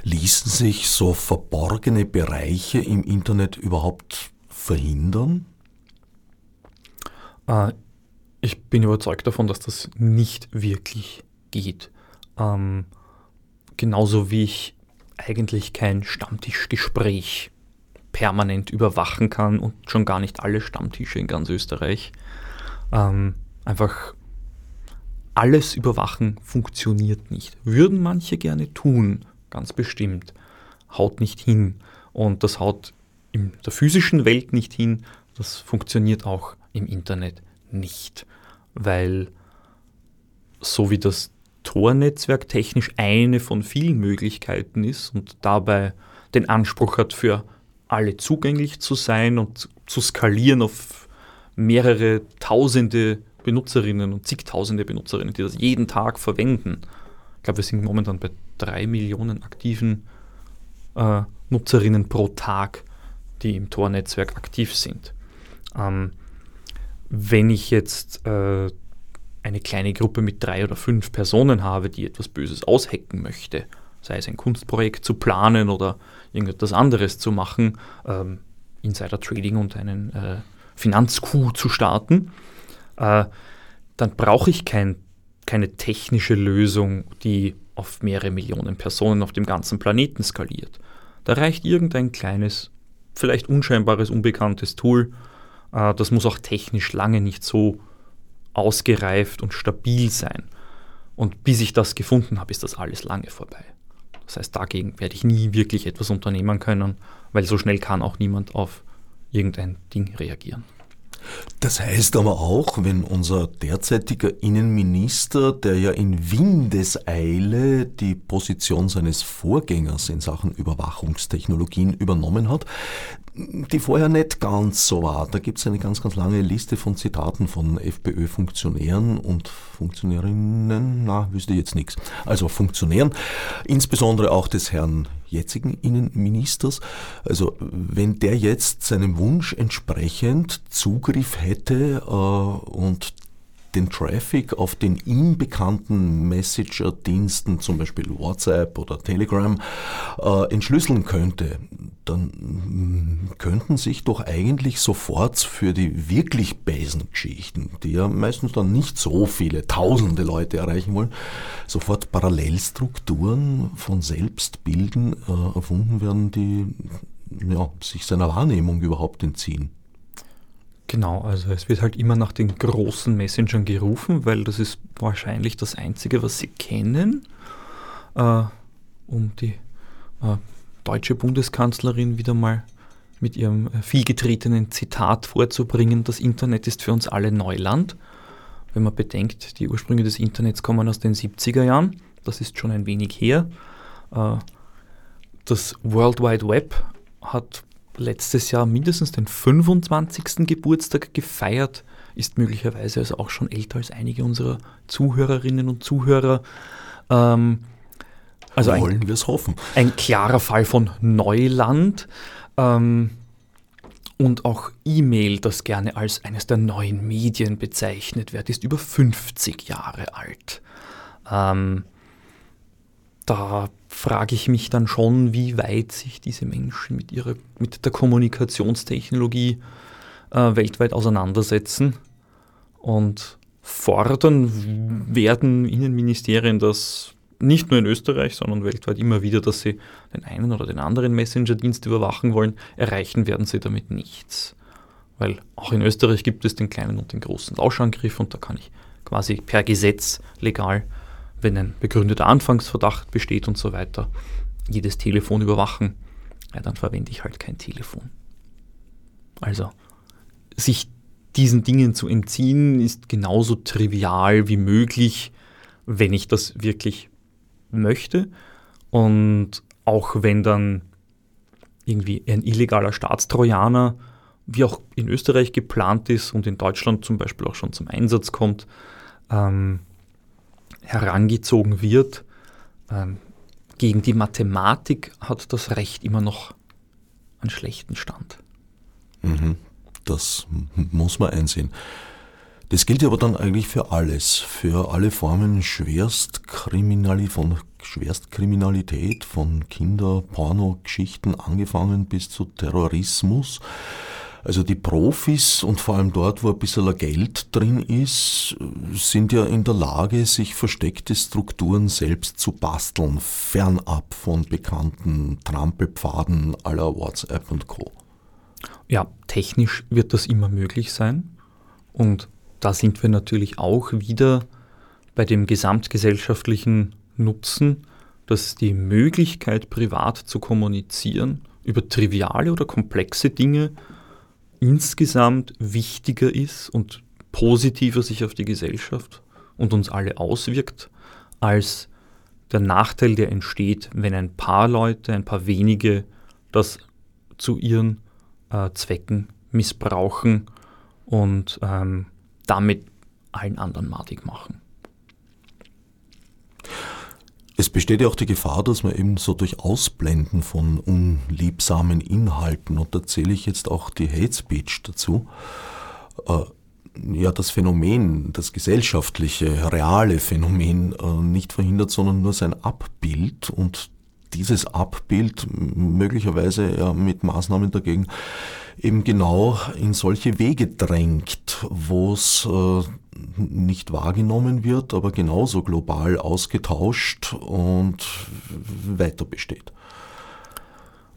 Ließen sich so verborgene Bereiche im Internet überhaupt verhindern? Äh, ich bin überzeugt davon, dass das nicht wirklich geht. Ähm, genauso wie ich eigentlich kein Stammtischgespräch permanent überwachen kann und schon gar nicht alle Stammtische in ganz Österreich. Ähm, einfach alles überwachen funktioniert nicht. Würden manche gerne tun, ganz bestimmt, haut nicht hin. Und das haut in der physischen Welt nicht hin, das funktioniert auch im Internet nicht, weil so wie das Tor-Netzwerk technisch eine von vielen Möglichkeiten ist und dabei den Anspruch hat, für alle zugänglich zu sein und zu skalieren auf mehrere tausende Benutzerinnen und zigtausende Benutzerinnen, die das jeden Tag verwenden. Ich glaube, wir sind momentan bei drei Millionen aktiven äh, Nutzerinnen pro Tag, die im Tor-Netzwerk aktiv sind. Ähm, wenn ich jetzt äh, eine kleine Gruppe mit drei oder fünf Personen habe, die etwas Böses aushacken möchte, sei es ein Kunstprojekt zu planen oder irgendetwas anderes zu machen, ähm, Insider-Trading und einen äh, Finanzcoup zu starten, äh, dann brauche ich kein, keine technische Lösung, die auf mehrere Millionen Personen auf dem ganzen Planeten skaliert. Da reicht irgendein kleines, vielleicht unscheinbares, unbekanntes Tool. Äh, das muss auch technisch lange nicht so ausgereift und stabil sein. Und bis ich das gefunden habe, ist das alles lange vorbei. Das heißt, dagegen werde ich nie wirklich etwas unternehmen können, weil so schnell kann auch niemand auf irgendein Ding reagieren. Das heißt aber auch, wenn unser derzeitiger Innenminister, der ja in Windeseile die Position seines Vorgängers in Sachen Überwachungstechnologien übernommen hat, die vorher nicht ganz so war. Da gibt es eine ganz, ganz lange Liste von Zitaten von FPÖ-Funktionären und Funktionärinnen, na, wüsste jetzt nichts. Also Funktionären, insbesondere auch des Herrn jetzigen Innenministers. Also wenn der jetzt seinem Wunsch entsprechend Zugriff hätte äh, und den Traffic auf den ihm bekannten Messenger-Diensten, zum Beispiel WhatsApp oder Telegram, äh, entschlüsseln könnte, dann mm, könnten sich doch eigentlich sofort für die wirklich bösen Geschichten, die ja meistens dann nicht so viele tausende Leute erreichen wollen, sofort Parallelstrukturen von selbst bilden, äh, erfunden werden, die ja, sich seiner Wahrnehmung überhaupt entziehen. Genau, also es wird halt immer nach den großen Messengern gerufen, weil das ist wahrscheinlich das Einzige, was sie kennen, äh, um die äh, deutsche Bundeskanzlerin wieder mal mit ihrem vielgetretenen Zitat vorzubringen, das Internet ist für uns alle Neuland. Wenn man bedenkt, die Ursprünge des Internets kommen aus den 70er Jahren, das ist schon ein wenig her. Äh, das World Wide Web hat letztes Jahr mindestens den 25. Geburtstag gefeiert, ist möglicherweise also auch schon älter als einige unserer Zuhörerinnen und Zuhörer. Ähm, also Wollen wir es hoffen. Ein klarer Fall von Neuland. Ähm, und auch E-Mail, das gerne als eines der neuen Medien bezeichnet wird, ist über 50 Jahre alt. Ähm, da frage ich mich dann schon, wie weit sich diese Menschen mit, ihrer, mit der Kommunikationstechnologie äh, weltweit auseinandersetzen und fordern werden Innenministerien das nicht nur in Österreich, sondern weltweit immer wieder, dass sie den einen oder den anderen Messenger-Dienst überwachen wollen, erreichen werden sie damit nichts. Weil auch in Österreich gibt es den kleinen und den großen Lauschangriff und da kann ich quasi per Gesetz legal wenn ein begründeter Anfangsverdacht besteht und so weiter, jedes Telefon überwachen, ja, dann verwende ich halt kein Telefon. Also, sich diesen Dingen zu entziehen, ist genauso trivial wie möglich, wenn ich das wirklich möchte. Und auch wenn dann irgendwie ein illegaler Staatstrojaner, wie auch in Österreich geplant ist und in Deutschland zum Beispiel auch schon zum Einsatz kommt, ähm, herangezogen wird. Ähm, gegen die Mathematik hat das Recht immer noch einen schlechten Stand. Mhm. Das muss man einsehen. Das gilt aber dann eigentlich für alles, für alle Formen Schwerstkriminalität, von Schwerstkriminalität, von Kinder-Porno-Geschichten angefangen bis zu Terrorismus. Also die Profis und vor allem dort, wo ein bisschen Geld drin ist, sind ja in der Lage, sich versteckte Strukturen selbst zu basteln, fernab von bekannten Trampelpfaden aller WhatsApp und Co. Ja, technisch wird das immer möglich sein. Und da sind wir natürlich auch wieder bei dem gesamtgesellschaftlichen Nutzen, dass die Möglichkeit, privat zu kommunizieren über triviale oder komplexe Dinge insgesamt wichtiger ist und positiver sich auf die Gesellschaft und uns alle auswirkt, als der Nachteil, der entsteht, wenn ein paar Leute, ein paar wenige das zu ihren äh, Zwecken missbrauchen und ähm, damit allen anderen madig machen. Es besteht ja auch die Gefahr, dass man eben so durch Ausblenden von unliebsamen Inhalten, und da zähle ich jetzt auch die Hate Speech dazu, äh, ja das Phänomen, das gesellschaftliche, reale Phänomen äh, nicht verhindert, sondern nur sein Abbild und dieses Abbild möglicherweise ja, mit Maßnahmen dagegen eben genau in solche Wege drängt, wo es äh, nicht wahrgenommen wird, aber genauso global ausgetauscht und weiter besteht.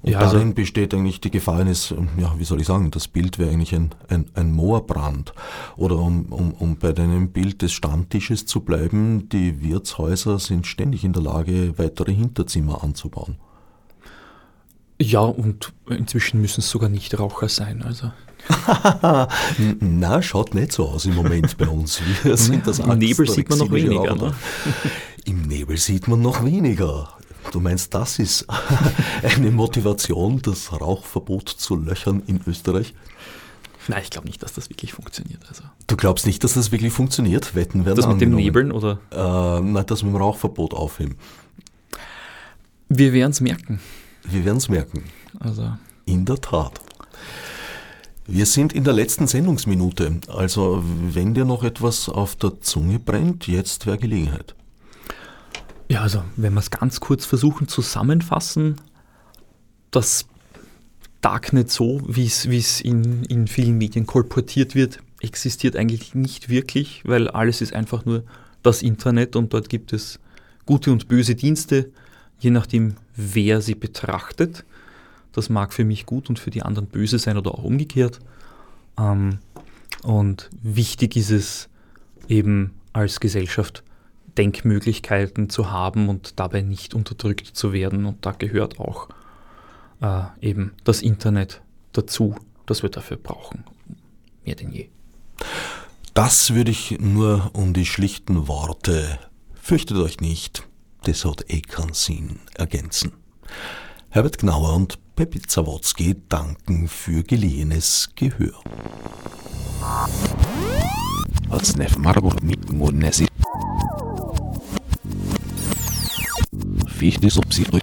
Und ja, also darin besteht eigentlich die Gefahr eines, ja, wie soll ich sagen, das Bild wäre eigentlich ein, ein, ein Moorbrand. Oder um, um, um bei deinem Bild des Stammtisches zu bleiben, die Wirtshäuser sind ständig in der Lage, weitere Hinterzimmer anzubauen. Ja, und inzwischen müssen es sogar Nichtraucher sein. Also. *laughs* Na, schaut nicht so aus im Moment bei uns. Wir *laughs* sind das *laughs* Im Nebel sieht man noch weniger. Ne? Im Nebel sieht man noch weniger. Du meinst, das ist *laughs* eine Motivation, das Rauchverbot zu löchern in Österreich? Nein, ich glaube nicht, dass das wirklich funktioniert. Also. Du glaubst nicht, dass das wirklich funktioniert? Wetten werden Das mit dem Nebeln oder? Äh, nein, das mit dem Rauchverbot aufheben. Wir werden es merken. Wir werden es merken. Also. In der Tat. Wir sind in der letzten Sendungsminute. Also, wenn dir noch etwas auf der Zunge brennt, jetzt wäre Gelegenheit. Ja, also wenn wir es ganz kurz versuchen zusammenfassen, das Darknet so, wie es in, in vielen Medien kolportiert wird, existiert eigentlich nicht wirklich, weil alles ist einfach nur das Internet und dort gibt es gute und böse Dienste, je nachdem, wer sie betrachtet. Das mag für mich gut und für die anderen böse sein oder auch umgekehrt. Ähm, und wichtig ist es eben als Gesellschaft Denkmöglichkeiten zu haben und dabei nicht unterdrückt zu werden. Und da gehört auch äh, eben das Internet dazu, das wir dafür brauchen. Mehr denn je. Das würde ich nur um die schlichten Worte Fürchtet euch nicht, das hat eh keinen Sinn ergänzen. Herbert Gnauer und Pepi Zawodski danken für geliehenes Gehör. Als Nef Margot mit fiz de subsídio